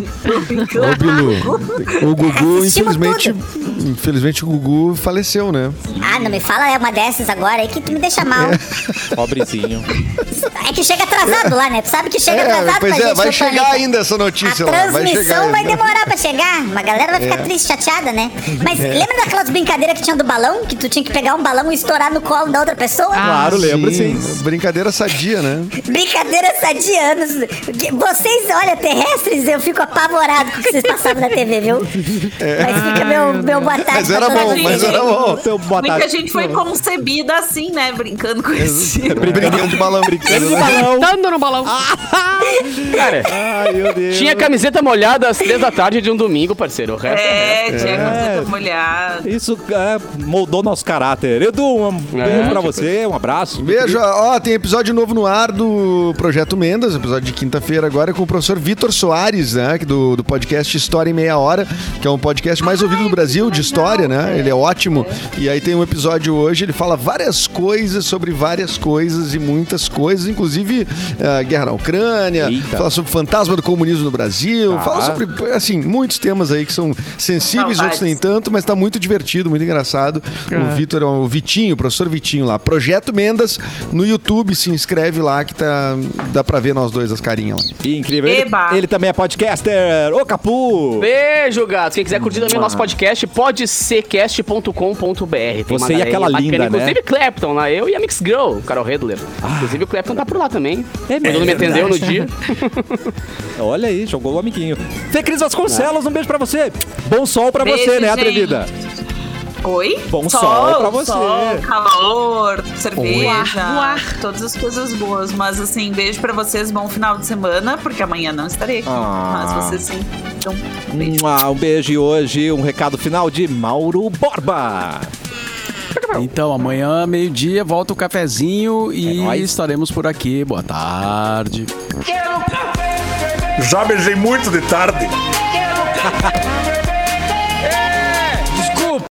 ô, Bilu, o Gugu, infelizmente, infelizmente o Gugu faleceu, né? Ah, não me fala é uma dessas agora aí que tu me deixa mal. Pobrezinho. É que chega atrasado lá, né? Tu sabe que chega atrasado pois pra é, gente vai chegar planeta. ainda essa notícia A lá. Vai chegar transmissão vai, ainda. demorar pra chegar. Uma galera vai ficar É. triste, chateada, né? Mas lembra daquelas brincadeiras que tinha do balão? Que tu tinha que pegar um balão e estourar no colo da outra pessoa? Claro, lembro sim. Brincadeira sadia, né? Brincadeira sadianos. Vocês, olha, terrestres, eu fico apavorado com o que vocês passavam na TV, viu? Mas fica meu, meu boa tarde Mas pra era bom, mas gente. era bom. Então, boa Muita tarde. gente foi concebida assim, né? Brincando com esse. Brincando de balão. Brincando no balão. Tando no balão. Cara, Ai, meu Deus. tinha camiseta molhada às três da tarde de um domingo, parceiro. O resto É, tinha É. camiseta molhada. Isso é, moldou nosso caráter. Edu, um beijo pra tipo- você, um abraço. Beijo, ó, tem episódio novo no ar do Projeto Mendas, episódio de quinta-feira agora com o professor Vitor Soares, né, que do, do podcast História em Meia Hora, que é um podcast mais ouvido do Brasil, de história, né, ele é ótimo, e aí tem um episódio hoje, ele fala várias coisas sobre várias coisas e muitas coisas, inclusive a guerra na Ucrânia, Eita. fala sobre o fantasma do comunismo no Brasil, Ah. fala sobre, assim, muitos temas aí que são sensíveis, Saudades. outros nem tanto, mas tá muito divertido, muito engraçado. O Vitor é o Vitinho, o professor Vitinho lá. Projeto Mendas no YouTube, se inscreve lá que tá, dá pra ver nós dois as carinhas lá. Que incrível. Ele, ele também é podcaster. Ô, Capu. Beijo, gato. Quem quiser curtir também o nosso podcast, podsercast.com.br. Tem Você uma e aquela bacana, linda, né? Inclusive Clapton lá, eu e a Mix Girl, o Carol Redler. Inclusive o Clapton tá por lá também. É Ele não me atendeu no dia. Olha aí, jogou o amiguinho. Fê Cris Vasconcelos, um beijo pra você. Bom sol pra Beijo, você, né, gente. atrevida? Oi? Bom sol pra você. Sol, calor, cerveja, Voar, voar. todas as coisas boas. Mas assim, beijo pra vocês, bom final de semana, porque amanhã não estarei aqui. Ah. Mas vocês sim. Então, beijo. Mua, Um beijo e hoje um recado final de Mauro Borba. Então, amanhã, meio-dia, volta o cafezinho e É nóis. estaremos por aqui. Boa tarde. Já beijei muito de tarde. Quero café,